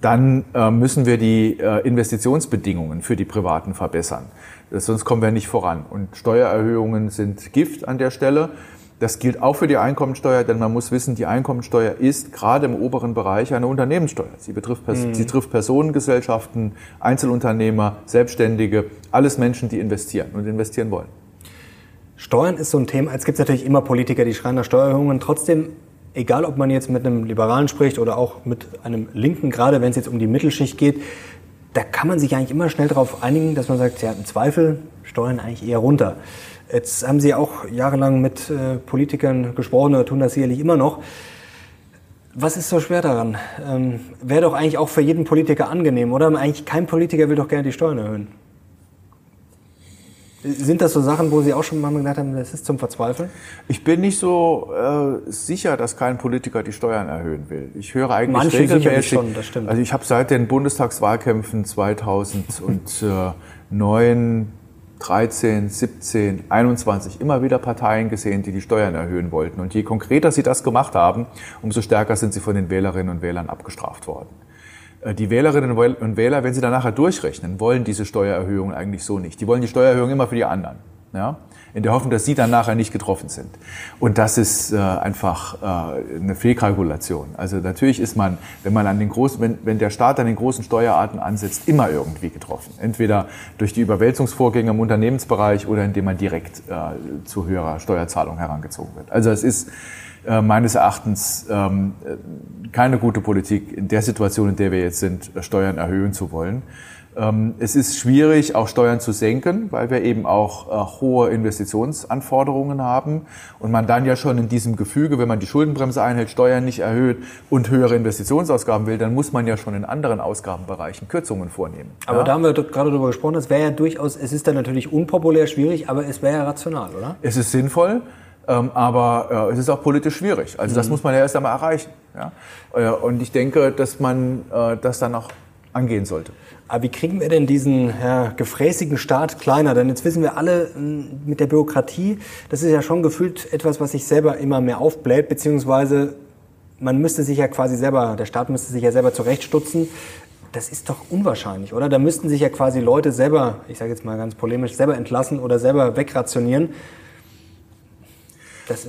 dann äh, müssen wir die äh, Investitionsbedingungen für die Privaten verbessern. Das, sonst kommen wir nicht voran. Und Steuererhöhungen sind Gift an der Stelle. Das gilt auch für die Einkommensteuer, denn man muss wissen, die Einkommensteuer ist gerade im oberen Bereich eine Unternehmenssteuer. Sie, betrifft, Mhm. sie trifft Personengesellschaften, Einzelunternehmer, Selbstständige, alles Menschen, die investieren und investieren wollen. Steuern ist so ein Thema. Es gibt natürlich immer Politiker, die schreien nach Steuererhöhungen. Trotzdem, egal ob man jetzt mit einem Liberalen spricht oder auch mit einem Linken, gerade wenn es jetzt um die Mittelschicht geht, da kann man sich eigentlich immer schnell darauf einigen, dass man sagt, ja, im Zweifel Steuern eigentlich eher runter. Jetzt haben Sie auch jahrelang mit äh, Politikern gesprochen oder tun das sicherlich immer noch. Was ist so schwer daran? Ähm, Wäre doch eigentlich auch für jeden Politiker angenehm, oder? Eigentlich kein Politiker will doch gerne die Steuern erhöhen. Sind das so Sachen, wo Sie auch schon mal gedacht haben, das ist zum Verzweifeln? Ich bin nicht so äh, sicher, dass kein Politiker die Steuern erhöhen will. Ich höre eigentlich Manche regelmäßig. schon, das stimmt. Also ich habe seit den Bundestagswahlkämpfen 2009, 13, 17, 21 immer wieder Parteien gesehen, die die Steuern erhöhen wollten. Und je konkreter sie das gemacht haben, umso stärker sind sie von den Wählerinnen und Wählern abgestraft worden. Äh, Die Wählerinnen und Wähler, wenn sie dann nachher durchrechnen, wollen diese Steuererhöhungen eigentlich so nicht. Die wollen die Steuererhöhung immer für die anderen. Ja? In der Hoffnung, dass sie dann nachher nicht getroffen sind. Und das ist äh, einfach äh, eine Fehlkalkulation. Also natürlich ist man, wenn man an den großen, wenn, wenn der Staat an den großen Steuerarten ansetzt, immer irgendwie getroffen. Entweder durch die Überwälzungsvorgänge im Unternehmensbereich oder indem man direkt äh, zu höherer Steuerzahlung herangezogen wird. Also es ist äh, meines Erachtens ähm, äh, keine gute Politik in der Situation, in der wir jetzt sind, Steuern erhöhen zu wollen. Ähm, es ist schwierig, auch Steuern zu senken, weil wir eben auch äh, hohe Investitionsanforderungen haben und man dann ja schon in diesem Gefüge, wenn man die Schuldenbremse einhält, Steuern nicht erhöht und höhere Investitionsausgaben will, dann muss man ja schon in anderen Ausgabenbereichen Kürzungen vornehmen. Aber ja? da haben wir gerade darüber gesprochen, das wäre ja durchaus, es ist dann natürlich unpopulär, schwierig, aber es wäre ja rational, oder? Es ist sinnvoll, ähm, aber äh, es ist auch politisch schwierig. Also das muss man ja erst einmal erreichen. Ja? Äh, und ich denke, dass man äh, das dann auch angehen sollte. Aber wie kriegen wir denn diesen ja, gefräßigen Staat kleiner? Denn jetzt wissen wir alle mit der Bürokratie, das ist ja schon gefühlt etwas, was sich selber immer mehr aufbläht, beziehungsweise man müsste sich ja quasi selber, der Staat müsste sich ja selber zurechtstutzen. Das ist doch unwahrscheinlich, oder? Da müssten sich ja quasi Leute selber, ich sage jetzt mal ganz polemisch, selber entlassen oder selber wegrationieren.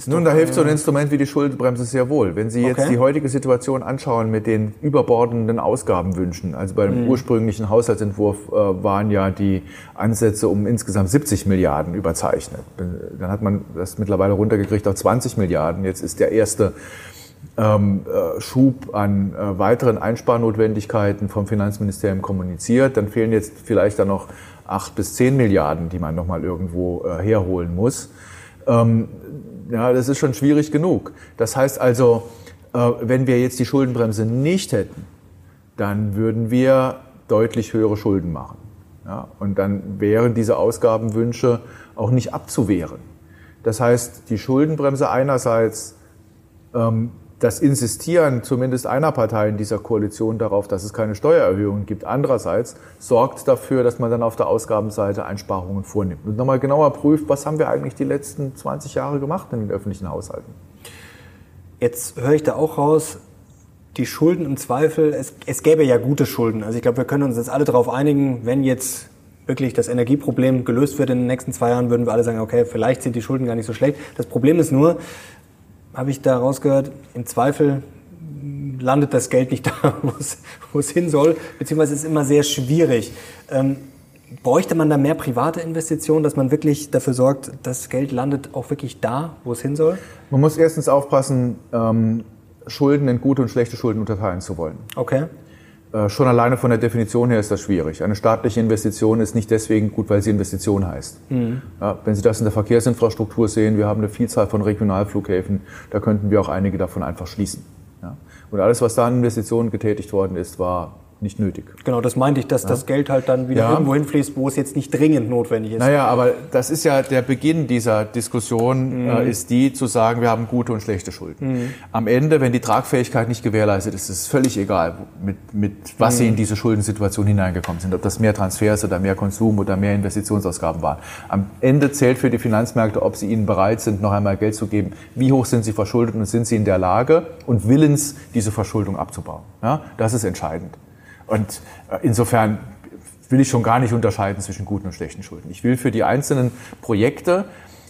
Nun, da hilft so ein Instrument wie die Schuldenbremse sehr wohl. Wenn Sie jetzt okay. die heutige Situation anschauen mit den überbordenden Ausgabenwünschen, also beim mhm. ursprünglichen Haushaltsentwurf äh, waren ja die Ansätze um insgesamt 70 Milliarden überzeichnet. Dann hat man das mittlerweile runtergekriegt auf 20 Milliarden. Jetzt ist der erste ähm, äh, Schub an äh, weiteren Einsparnotwendigkeiten vom Finanzministerium kommuniziert. Dann fehlen jetzt vielleicht dann noch acht bis zehn Milliarden, die man nochmal irgendwo äh, herholen muss. Ähm, ja, das ist schon schwierig genug. Das heißt also, äh, wenn wir jetzt die Schuldenbremse nicht hätten, dann würden wir deutlich höhere Schulden machen. Ja, und dann wären diese Ausgabenwünsche auch nicht abzuwehren. Das heißt, die Schuldenbremse einerseits ähm, das Insistieren zumindest einer Partei in dieser Koalition darauf, dass es keine Steuererhöhungen gibt, andererseits sorgt dafür, dass man dann auf der Ausgabenseite Einsparungen vornimmt und nochmal genauer prüft, was haben wir eigentlich die letzten 20 Jahre gemacht in den öffentlichen Haushalten. Jetzt höre ich da auch raus, die Schulden im Zweifel, es, es gäbe ja gute Schulden. Also ich glaube, wir können uns jetzt alle darauf einigen, wenn jetzt wirklich das Energieproblem gelöst wird in den nächsten zwei Jahren, würden wir alle sagen, okay, vielleicht sind die Schulden gar nicht so schlecht. Das Problem ist nur, habe ich da rausgehört, im Zweifel landet das Geld nicht *laughs* da, wo es hin soll, beziehungsweise ist immer sehr schwierig. Ähm, bräuchte man da mehr private Investitionen, dass man wirklich dafür sorgt, das Geld landet auch wirklich da, wo es hin soll? Man muss erstens aufpassen, ähm, Schulden in gute und schlechte Schulden unterteilen zu wollen. Okay. Äh, schon alleine von der Definition her ist das schwierig. Eine staatliche Investition ist nicht deswegen gut, weil sie Investition heißt. Mhm. Ja, wenn Sie das in der Verkehrsinfrastruktur sehen, wir haben eine Vielzahl von Regionalflughäfen, da könnten wir auch einige davon einfach schließen. Ja. Und alles, was da an Investitionen getätigt worden ist, war nicht nötig. Genau, das meinte ich, dass ja. das Geld halt dann wieder ja. irgendwo hinfließt, wo es jetzt nicht dringend notwendig ist. Naja, aber das ist ja der Beginn dieser Diskussion, mhm. äh, ist die zu sagen, wir haben gute und schlechte Schulden. Mhm. Am Ende, wenn die Tragfähigkeit nicht gewährleistet ist, ist es völlig egal, mit, mit was mhm. sie in diese Schuldensituation hineingekommen sind, ob das mehr Transfers oder mehr Konsum oder mehr Investitionsausgaben waren. Am Ende zählt für die Finanzmärkte, ob sie ihnen bereit sind, noch einmal Geld zu geben, wie hoch sind sie verschuldet und sind sie in der Lage und willens, diese Verschuldung abzubauen. Ja, das ist entscheidend. Und äh, insofern will ich schon gar nicht unterscheiden zwischen guten und schlechten Schulden. Ich will für die einzelnen Projekte,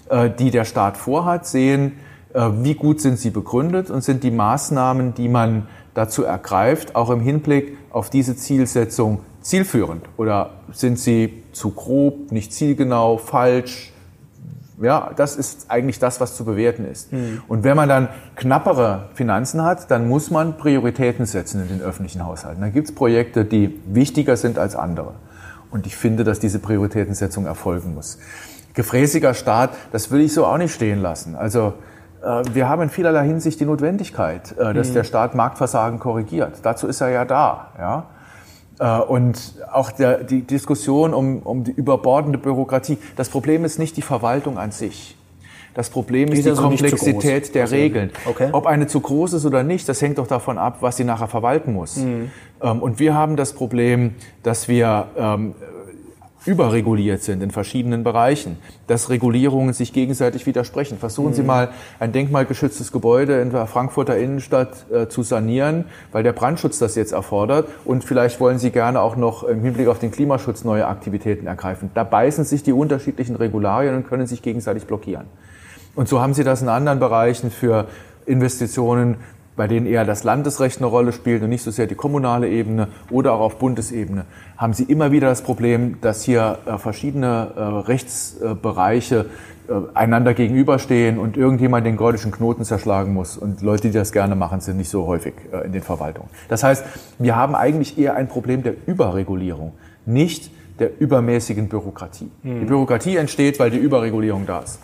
äh, die der Staat vorhat, sehen, äh, wie gut sind sie begründet und sind die Maßnahmen, die man dazu ergreift, auch im Hinblick auf diese Zielsetzung zielführend? Oder sind sie zu grob, nicht zielgenau, falsch, ja, das ist eigentlich das, was zu bewerten ist. Mhm. Und wenn man dann knappere Finanzen hat, dann muss man Prioritäten setzen in den öffentlichen Haushalten. Dann gibt es Projekte, die wichtiger sind als andere. Und ich finde, dass diese Prioritätensetzung erfolgen muss. Gefräßiger Staat, das will ich so auch nicht stehen lassen. Also äh, wir haben in vielerlei Hinsicht die Notwendigkeit, äh, dass mhm. der Staat Marktversagen korrigiert. Dazu ist er ja da. Ja? Äh, und auch der, die Diskussion um, um die überbordende Bürokratie. Das Problem ist nicht die Verwaltung an sich. Das Problem ist die, also Komplexität der Regeln. Okay. Ob eine zu groß ist oder nicht, das hängt doch davon ab, was sie nachher verwalten muss. Mhm. Ähm, und wir haben das Problem, dass wir ähm, überreguliert sind in verschiedenen Bereichen, dass Regulierungen sich gegenseitig widersprechen. Versuchen mhm. Sie mal ein denkmalgeschütztes Gebäude in der Frankfurter Innenstadt äh, zu sanieren, weil der Brandschutz das jetzt erfordert und vielleicht wollen Sie gerne auch noch im Hinblick auf den Klimaschutz neue Aktivitäten ergreifen. Da beißen sich die unterschiedlichen Regularien und können sich gegenseitig blockieren. Und so haben Sie das in anderen Bereichen für Investitionen bei denen eher das Landesrecht eine Rolle spielt und nicht so sehr die kommunale Ebene oder auch auf Bundesebene, haben Sie immer wieder das Problem, dass hier äh, verschiedene äh, Rechtsbereiche äh, einander gegenüberstehen und irgendjemand den gordischen Knoten zerschlagen muss. Und Leute, die das gerne machen, sind nicht so häufig in den Verwaltungen. Das heißt, wir haben eigentlich eher ein Problem der Überregulierung, nicht der übermäßigen Bürokratie. Mhm. Die Bürokratie entsteht, weil die Überregulierung da ist.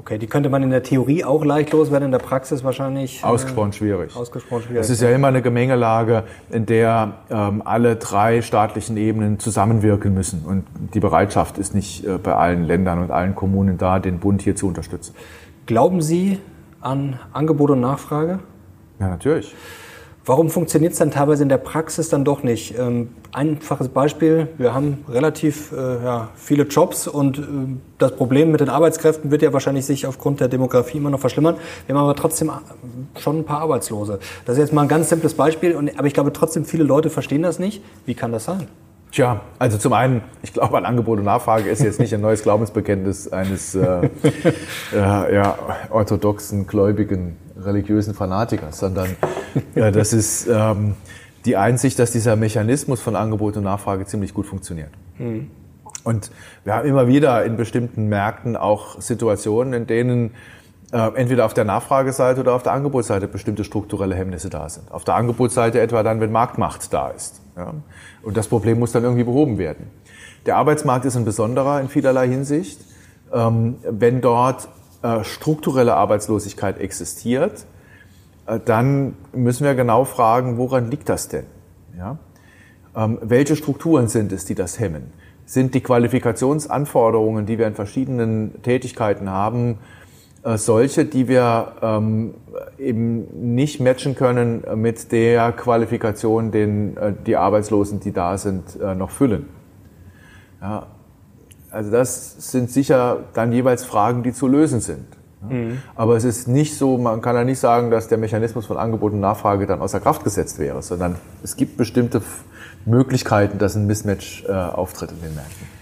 Okay, die könnte man in der Theorie auch leicht loswerden, in der Praxis wahrscheinlich. Äh, ausgesprochen schwierig. Ausgesprochen schwierig. Es ist ja immer eine Gemengelage, in der ähm, alle drei staatlichen Ebenen zusammenwirken müssen. Und die Bereitschaft ist nicht äh, bei allen Ländern und allen Kommunen da, den Bund hier zu unterstützen. Glauben Sie an Angebot und Nachfrage? Ja, natürlich. Warum funktioniert es dann teilweise in der Praxis dann doch nicht? Ähm, einfaches Beispiel, wir haben relativ äh, ja, viele Jobs und äh, das Problem mit den Arbeitskräften wird ja wahrscheinlich sich aufgrund der Demografie immer noch verschlimmern. Wir haben aber trotzdem äh, schon ein paar Arbeitslose. Das ist jetzt mal ein ganz simples Beispiel, und, aber ich glaube trotzdem viele Leute verstehen das nicht. Wie kann das sein? Tja, also zum einen, ich glaube an Angebot und Nachfrage ist jetzt nicht ein neues Glaubensbekenntnis eines äh, *laughs* äh, ja, orthodoxen, gläubigen, religiösen Fanatikers, sondern äh, das ist ähm, die Einsicht, dass dieser Mechanismus von Angebot und Nachfrage ziemlich gut funktioniert. Mhm. Und wir haben immer wieder in bestimmten Märkten auch Situationen, in denen äh, entweder auf der Nachfrageseite oder auf der Angebotsseite bestimmte strukturelle Hemmnisse da sind. Auf der Angebotsseite etwa dann, wenn Marktmacht da ist. Ja? Und das Problem muss dann irgendwie behoben werden. Der Arbeitsmarkt ist ein besonderer in vielerlei Hinsicht. Ähm, wenn dort äh, strukturelle Arbeitslosigkeit existiert, äh, dann müssen wir genau fragen, woran liegt das denn? Ja? Ähm, welche Strukturen sind es, die das hemmen? Sind die Qualifikationsanforderungen, die wir in verschiedenen Tätigkeiten haben, äh, solche, die wir ähm, eben nicht matchen können mit der Qualifikation, den äh, die Arbeitslosen, die da sind, äh, noch füllen. Ja, also das sind sicher dann jeweils Fragen, die zu lösen sind. Mhm. Aber es ist nicht so, man kann ja nicht sagen, dass der Mechanismus von Angebot und Nachfrage dann außer Kraft gesetzt wäre, sondern es gibt bestimmte Möglichkeiten, dass ein Mismatch äh, auftritt in den Märkten.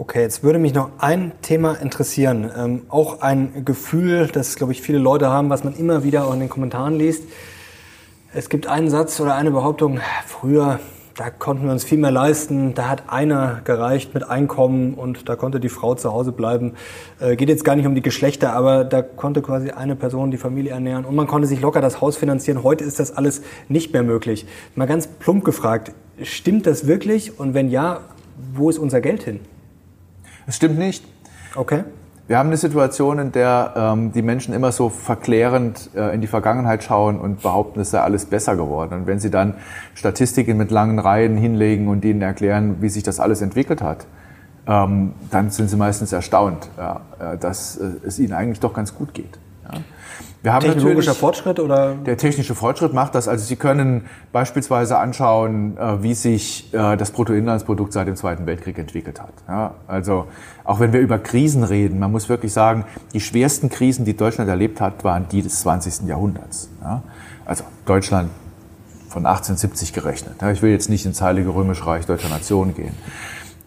Okay, jetzt würde mich noch ein Thema interessieren. Ähm, auch ein Gefühl, das, glaube ich, viele Leute haben, was man immer wieder auch in den Kommentaren liest. Es gibt einen Satz oder eine Behauptung, früher, da konnten wir uns viel mehr leisten, da hat einer gereicht mit Einkommen und da konnte die Frau zu Hause bleiben. Äh, geht jetzt gar nicht um die Geschlechter, aber da konnte quasi eine Person die Familie ernähren und man konnte sich locker das Haus finanzieren. Heute ist das alles nicht mehr möglich. Mal ganz plump gefragt, stimmt das wirklich? Und wenn ja, wo ist unser Geld hin? Es stimmt nicht. Okay. Wir haben eine Situation, in der ähm, die Menschen immer so verklärend äh, in die Vergangenheit schauen und behaupten, es sei alles besser geworden. Und wenn sie dann Statistiken mit langen Reihen hinlegen und ihnen erklären, wie sich das alles entwickelt hat, ähm, dann sind sie meistens erstaunt, ja, äh, dass äh, es ihnen eigentlich doch ganz gut geht. Ja. Wir haben Technologischer Fortschritt oder? Der technische Fortschritt macht das. Also Sie können beispielsweise anschauen, äh, wie sich äh, das Bruttoinlandsprodukt seit dem Zweiten Weltkrieg entwickelt hat. Ja, also auch wenn wir über Krisen reden, man muss wirklich sagen, die schwersten Krisen, die Deutschland erlebt hat, waren die des 20. Jahrhunderts. Ja, also Deutschland von 1870 gerechnet. Ja, ich will jetzt nicht ins Heilige Römische Reich Deutscher Nation gehen.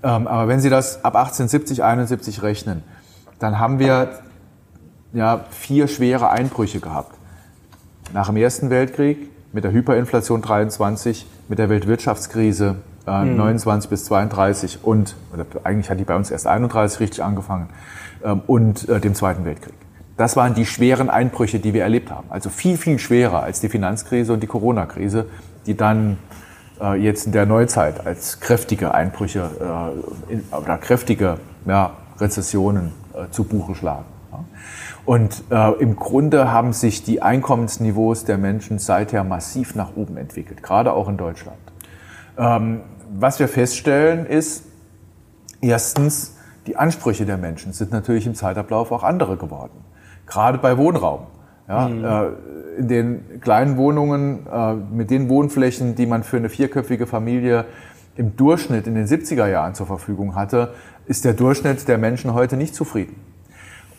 Ähm, aber wenn Sie das ab 1870, 71 rechnen, dann haben wir ja, vier schwere Einbrüche gehabt. Nach dem Ersten Weltkrieg, mit der Hyperinflation 23, mit der Weltwirtschaftskrise äh, mhm. 29 bis 32 und, oder eigentlich hat die bei uns erst 31 richtig angefangen, ähm, und äh, dem Zweiten Weltkrieg. Das waren die schweren Einbrüche, die wir erlebt haben. Also viel, viel schwerer als die Finanzkrise und die Corona-Krise, die dann äh, jetzt in der Neuzeit als kräftige Einbrüche äh, in, oder kräftige ja, Rezessionen äh, zu Buche schlagen. Und äh, im Grunde haben sich die Einkommensniveaus der Menschen seither massiv nach oben entwickelt, gerade auch in Deutschland. Ähm, was wir feststellen ist, erstens, die Ansprüche der Menschen sind natürlich im Zeitablauf auch andere geworden, gerade bei Wohnraum. Ja, mhm. äh, in den kleinen Wohnungen äh, mit den Wohnflächen, die man für eine vierköpfige Familie im Durchschnitt in den 70er Jahren zur Verfügung hatte, ist der Durchschnitt der Menschen heute nicht zufrieden.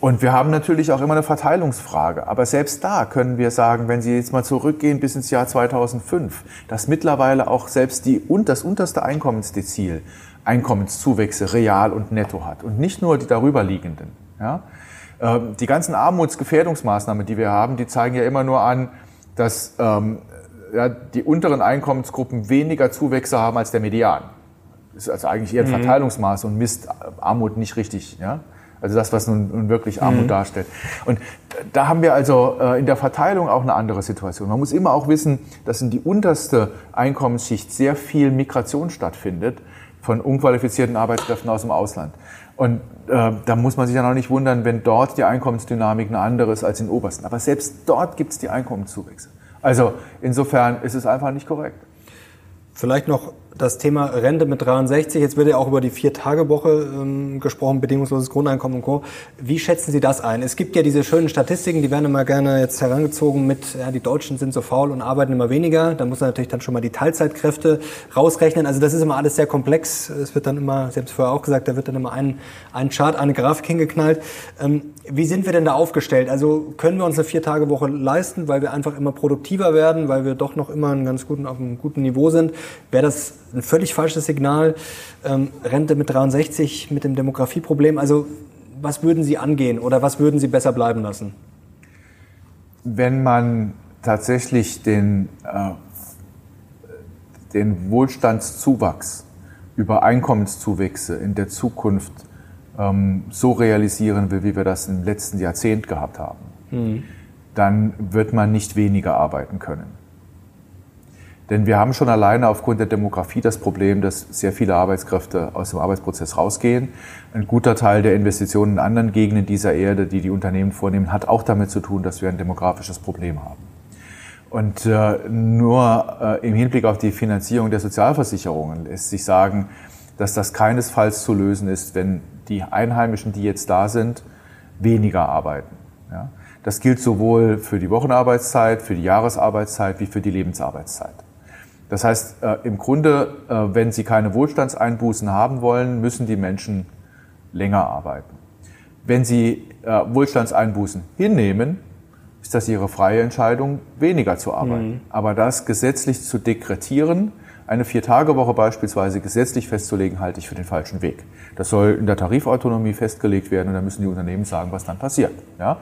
Und wir haben natürlich auch immer eine Verteilungsfrage. Aber selbst da können wir sagen, wenn Sie jetzt mal zurückgehen bis ins Jahr 2005, dass mittlerweile auch selbst die, und das unterste Einkommensdezil Einkommenszuwächse real und netto hat. Und nicht nur die darüberliegenden. Ja? Ähm, die ganzen Armutsgefährdungsmaßnahmen, die wir haben, die zeigen ja immer nur an, dass ähm, ja, die unteren Einkommensgruppen weniger Zuwächse haben als der Median. Das ist also eigentlich eher ein mhm. Verteilungsmaß und misst Armut nicht richtig. Ja? Also das, was nun, nun wirklich Armut mhm. darstellt. Und da haben wir also äh, in der Verteilung auch eine andere Situation. Man muss immer auch wissen, dass in die unterste Einkommensschicht sehr viel Migration stattfindet von unqualifizierten Arbeitskräften aus dem Ausland. Und äh, da muss man sich ja noch nicht wundern, wenn dort die Einkommensdynamik eine andere ist als in obersten. Aber selbst dort gibt es die Einkommenszuwächse. Also insofern ist es einfach nicht korrekt. Vielleicht noch das Thema Rente mit 63. Jetzt wird ja auch über die Vier-Tage-Woche ähm, gesprochen, bedingungsloses Grundeinkommen und Co. Wie schätzen Sie das ein? Es gibt ja diese schönen Statistiken, die werden immer gerne jetzt herangezogen mit, ja, die Deutschen sind so faul und arbeiten immer weniger. Da muss man natürlich dann schon mal die Teilzeitkräfte rausrechnen. Also das ist immer alles sehr komplex. Es wird dann immer, Sie haben es vorher auch gesagt, da wird dann immer ein, ein Chart, eine Grafik hingeknallt. Ähm, wie sind wir denn da aufgestellt? Also können wir uns eine Vier-Tage-Woche leisten, weil wir einfach immer produktiver werden, weil wir doch noch immer einen ganz guten, auf einem guten Niveau sind? Wäre das ein völlig falsches Signal? Ähm, Rente mit 63 mit dem Demografieproblem? Also was würden Sie angehen oder was würden Sie besser bleiben lassen? Wenn man tatsächlich den, äh, den Wohlstandszuwachs über Einkommenszuwächse in der Zukunft ähm, so realisieren will, wie wir das im letzten Jahrzehnt gehabt haben, mhm. dann wird man nicht weniger arbeiten können. Denn wir haben schon alleine aufgrund der Demografie das Problem, dass sehr viele Arbeitskräfte aus dem Arbeitsprozess rausgehen. Ein guter Teil der Investitionen in anderen Gegenden dieser Erde, die die Unternehmen vornehmen, hat auch damit zu tun, dass wir ein demografisches Problem haben. Und äh, nur äh, im Hinblick auf die Finanzierung der Sozialversicherungen lässt sich sagen, dass das keinesfalls zu lösen ist, wenn die Einheimischen, die jetzt da sind, weniger arbeiten. Ja? Das gilt sowohl für die Wochenarbeitszeit, für die Jahresarbeitszeit wie für die Lebensarbeitszeit. Das heißt, äh, im Grunde, äh, wenn Sie keine Wohlstandseinbußen haben wollen, müssen die Menschen länger arbeiten. Wenn Sie äh, Wohlstandseinbußen hinnehmen, ist das Ihre freie Entscheidung, weniger zu arbeiten. Mhm. Aber das gesetzlich zu dekretieren, eine Vier-Tage-Woche beispielsweise gesetzlich festzulegen, halte ich für den falschen Weg. Das soll in der Tarifautonomie festgelegt werden und dann müssen die Unternehmen sagen, was dann passiert. Ja?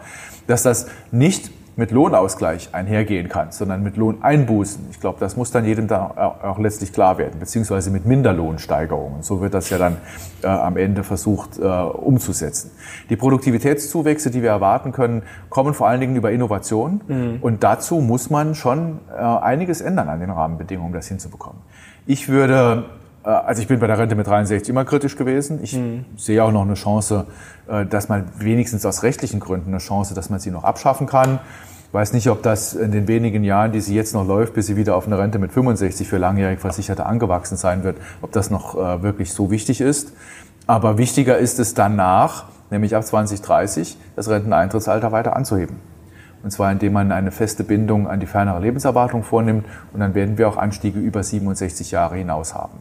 Dass das nicht mit Lohnausgleich einhergehen kann, sondern mit Lohneinbußen. Ich glaube, das muss dann jedem da auch letztlich klar werden, beziehungsweise mit Minderlohnsteigerungen. So wird das ja dann äh, am Ende versucht äh, umzusetzen. Die Produktivitätszuwächse, die wir erwarten können, kommen vor allen Dingen über Innovation. Mhm. Und dazu muss man schon äh, einiges ändern an den Rahmenbedingungen, um das hinzubekommen. Ich würde also ich bin bei der Rente mit 63 immer kritisch gewesen. Ich mhm. sehe auch noch eine Chance, äh, dass man wenigstens aus rechtlichen Gründen eine Chance, dass man sie noch abschaffen kann. Ich weiß nicht, ob das in den wenigen Jahren, die sie jetzt noch läuft, bis sie wieder auf eine Rente mit 65 für langjährig Versicherte angewachsen sein wird, ob das noch äh, wirklich so wichtig ist. Aber wichtiger ist es danach, nämlich ab 2030, das Renteneintrittsalter weiter anzuheben. Und zwar indem man eine feste Bindung an die fernere Lebenserwartung vornimmt. Und dann werden wir auch Anstiege über 67 Jahre hinaus haben.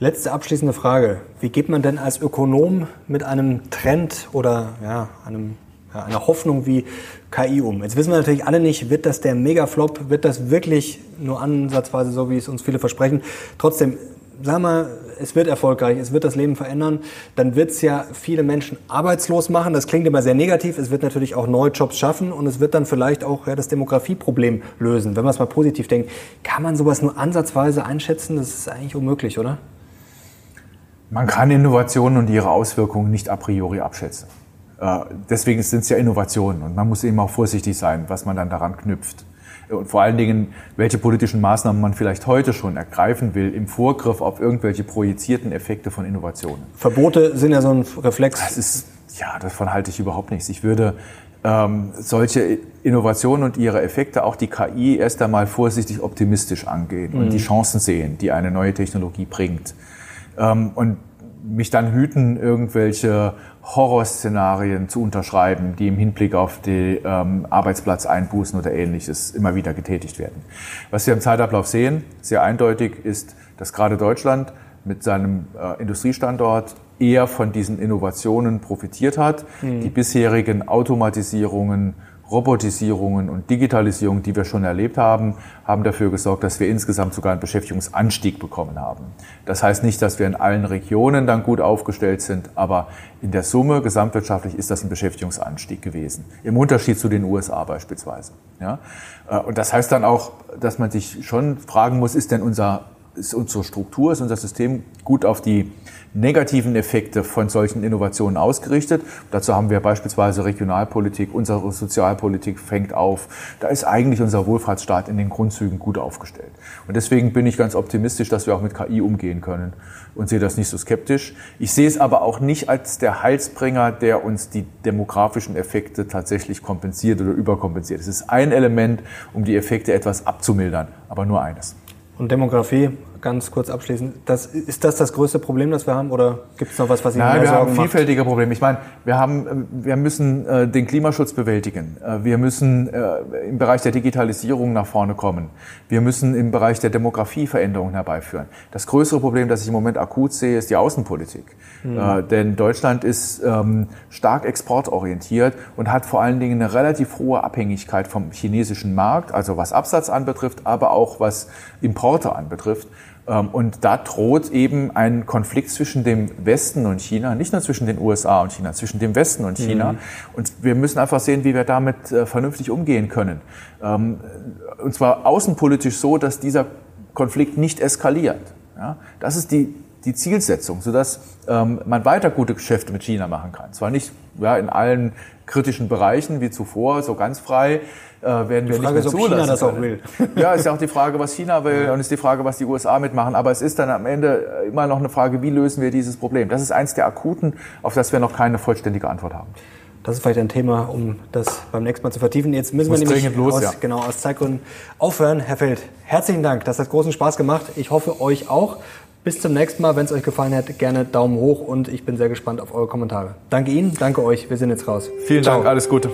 Letzte abschließende Frage. Wie geht man denn als Ökonom mit einem Trend oder ja, einem, ja, einer Hoffnung wie KI um? Jetzt wissen wir natürlich alle nicht, wird das der Megaflop, wird das wirklich nur ansatzweise so, wie es uns viele versprechen? Trotzdem, sagen wir, es wird erfolgreich, es wird das Leben verändern, dann wird es ja viele Menschen arbeitslos machen. Das klingt immer sehr negativ. Es wird natürlich auch neue Jobs schaffen und es wird dann vielleicht auch ja, das Demografieproblem lösen. Wenn man es mal positiv denkt, kann man sowas nur ansatzweise einschätzen? Das ist eigentlich unmöglich, oder? Man kann Innovationen und ihre Auswirkungen nicht a priori abschätzen. Äh, deswegen sind es ja Innovationen und man muss eben auch vorsichtig sein, was man dann daran knüpft. Und vor allen Dingen, welche politischen Maßnahmen man vielleicht heute schon ergreifen will im Vorgriff auf irgendwelche projizierten Effekte von Innovationen. Verbote sind ja so ein Reflex. Das ist, ja, davon halte ich überhaupt nichts. Ich würde ähm, solche Innovationen und ihre Effekte, auch die KI, erst einmal vorsichtig optimistisch angehen mhm. und die Chancen sehen, die eine neue Technologie bringt ähm, und mich dann hüten, irgendwelche Horrorszenarien zu unterschreiben, die im Hinblick auf die ähm, Arbeitsplatzeinbußen oder ähnliches immer wieder getätigt werden. Was wir im Zeitablauf sehen, sehr eindeutig, ist, dass gerade Deutschland mit seinem äh, Industriestandort eher von diesen Innovationen profitiert hat. Mhm. Die bisherigen Automatisierungen, Robotisierungen und Digitalisierung, die wir schon erlebt haben, haben dafür gesorgt, dass wir insgesamt sogar einen Beschäftigungsanstieg bekommen haben. Das heißt nicht, dass wir in allen Regionen dann gut aufgestellt sind, aber in der Summe gesamtwirtschaftlich ist das ein Beschäftigungsanstieg gewesen. Im Unterschied zu den USA beispielsweise. Ja? Äh, und das heißt dann auch, dass man sich schon fragen muss, ist denn unser, ist unsere Struktur, ist unser System gut auf die negativen Effekte von solchen Innovationen ausgerichtet. Dazu haben wir beispielsweise Regionalpolitik, unsere Sozialpolitik fängt auf. Da ist eigentlich unser Wohlfahrtsstaat in den Grundzügen gut aufgestellt. Und deswegen bin ich ganz optimistisch, dass wir auch mit KI umgehen können und sehe das nicht so skeptisch. Ich sehe es aber auch nicht als der Heilsbringer, der uns die demografischen Effekte tatsächlich kompensiert oder überkompensiert. Es ist ein Element, um die Effekte etwas abzumildern, aber nur eines. Und Demografie ganz kurz abschließend. Das, ist das das größte Problem, das wir haben oder gibt es noch was, was Ihnen Nein, mehr wir Sorgen haben macht? vielfältige Probleme. Ich meine, wir haben, wir müssen äh, den Klimaschutz bewältigen. Äh, wir müssen äh, im Bereich der Digitalisierung nach vorne kommen. Wir müssen im Bereich der Demografie Veränderungen herbeiführen. Das größere Problem, das ich im Moment akut sehe, ist die Außenpolitik. Äh, denn Deutschland ist ähm, stark exportorientiert und hat vor allen Dingen eine relativ hohe Abhängigkeit vom chinesischen Markt, also was Absatz anbetrifft, aber auch was Importe anbetrifft. Ähm, Und da droht eben ein Konflikt zwischen dem Westen und China, nicht nur zwischen den USA und China, zwischen dem Westen und China. Und wir müssen einfach sehen, wie wir damit äh, vernünftig umgehen können. Ähm, Und zwar außenpolitisch so, dass dieser Konflikt nicht eskaliert. Ja? Das ist die, die Zielsetzung, sodass ähm, man weiter gute Geschäfte mit China machen kann. Zwar nicht ja, in allen kritischen Bereichen wie zuvor, so ganz frei äh, werden wir Frage nicht ist, mehr ob China zulassen das auch will. *laughs* Ja, ist ja auch die Frage, was China will und ist die Frage, was die USA mitmachen. Aber es ist dann am Ende immer noch eine Frage, wie lösen wir dieses Problem? Das ist eins der akuten, auf das wir noch keine vollständige Antwort haben. Das ist vielleicht ein Thema, um das beim nächsten Mal zu vertiefen. Jetzt müssen Muss wir nämlich los, aus, ja. genau, aus Zeitgründen aufhören. Herr Feld, herzlichen Dank. Das hat großen Spaß gemacht. Ich hoffe, euch auch. Bis zum nächsten Mal. Wenn es euch gefallen hat, gerne Daumen hoch und ich bin sehr gespannt auf eure Kommentare. Danke Ihnen, danke euch. Wir sind jetzt raus. Vielen Ciao. Dank, alles Gute.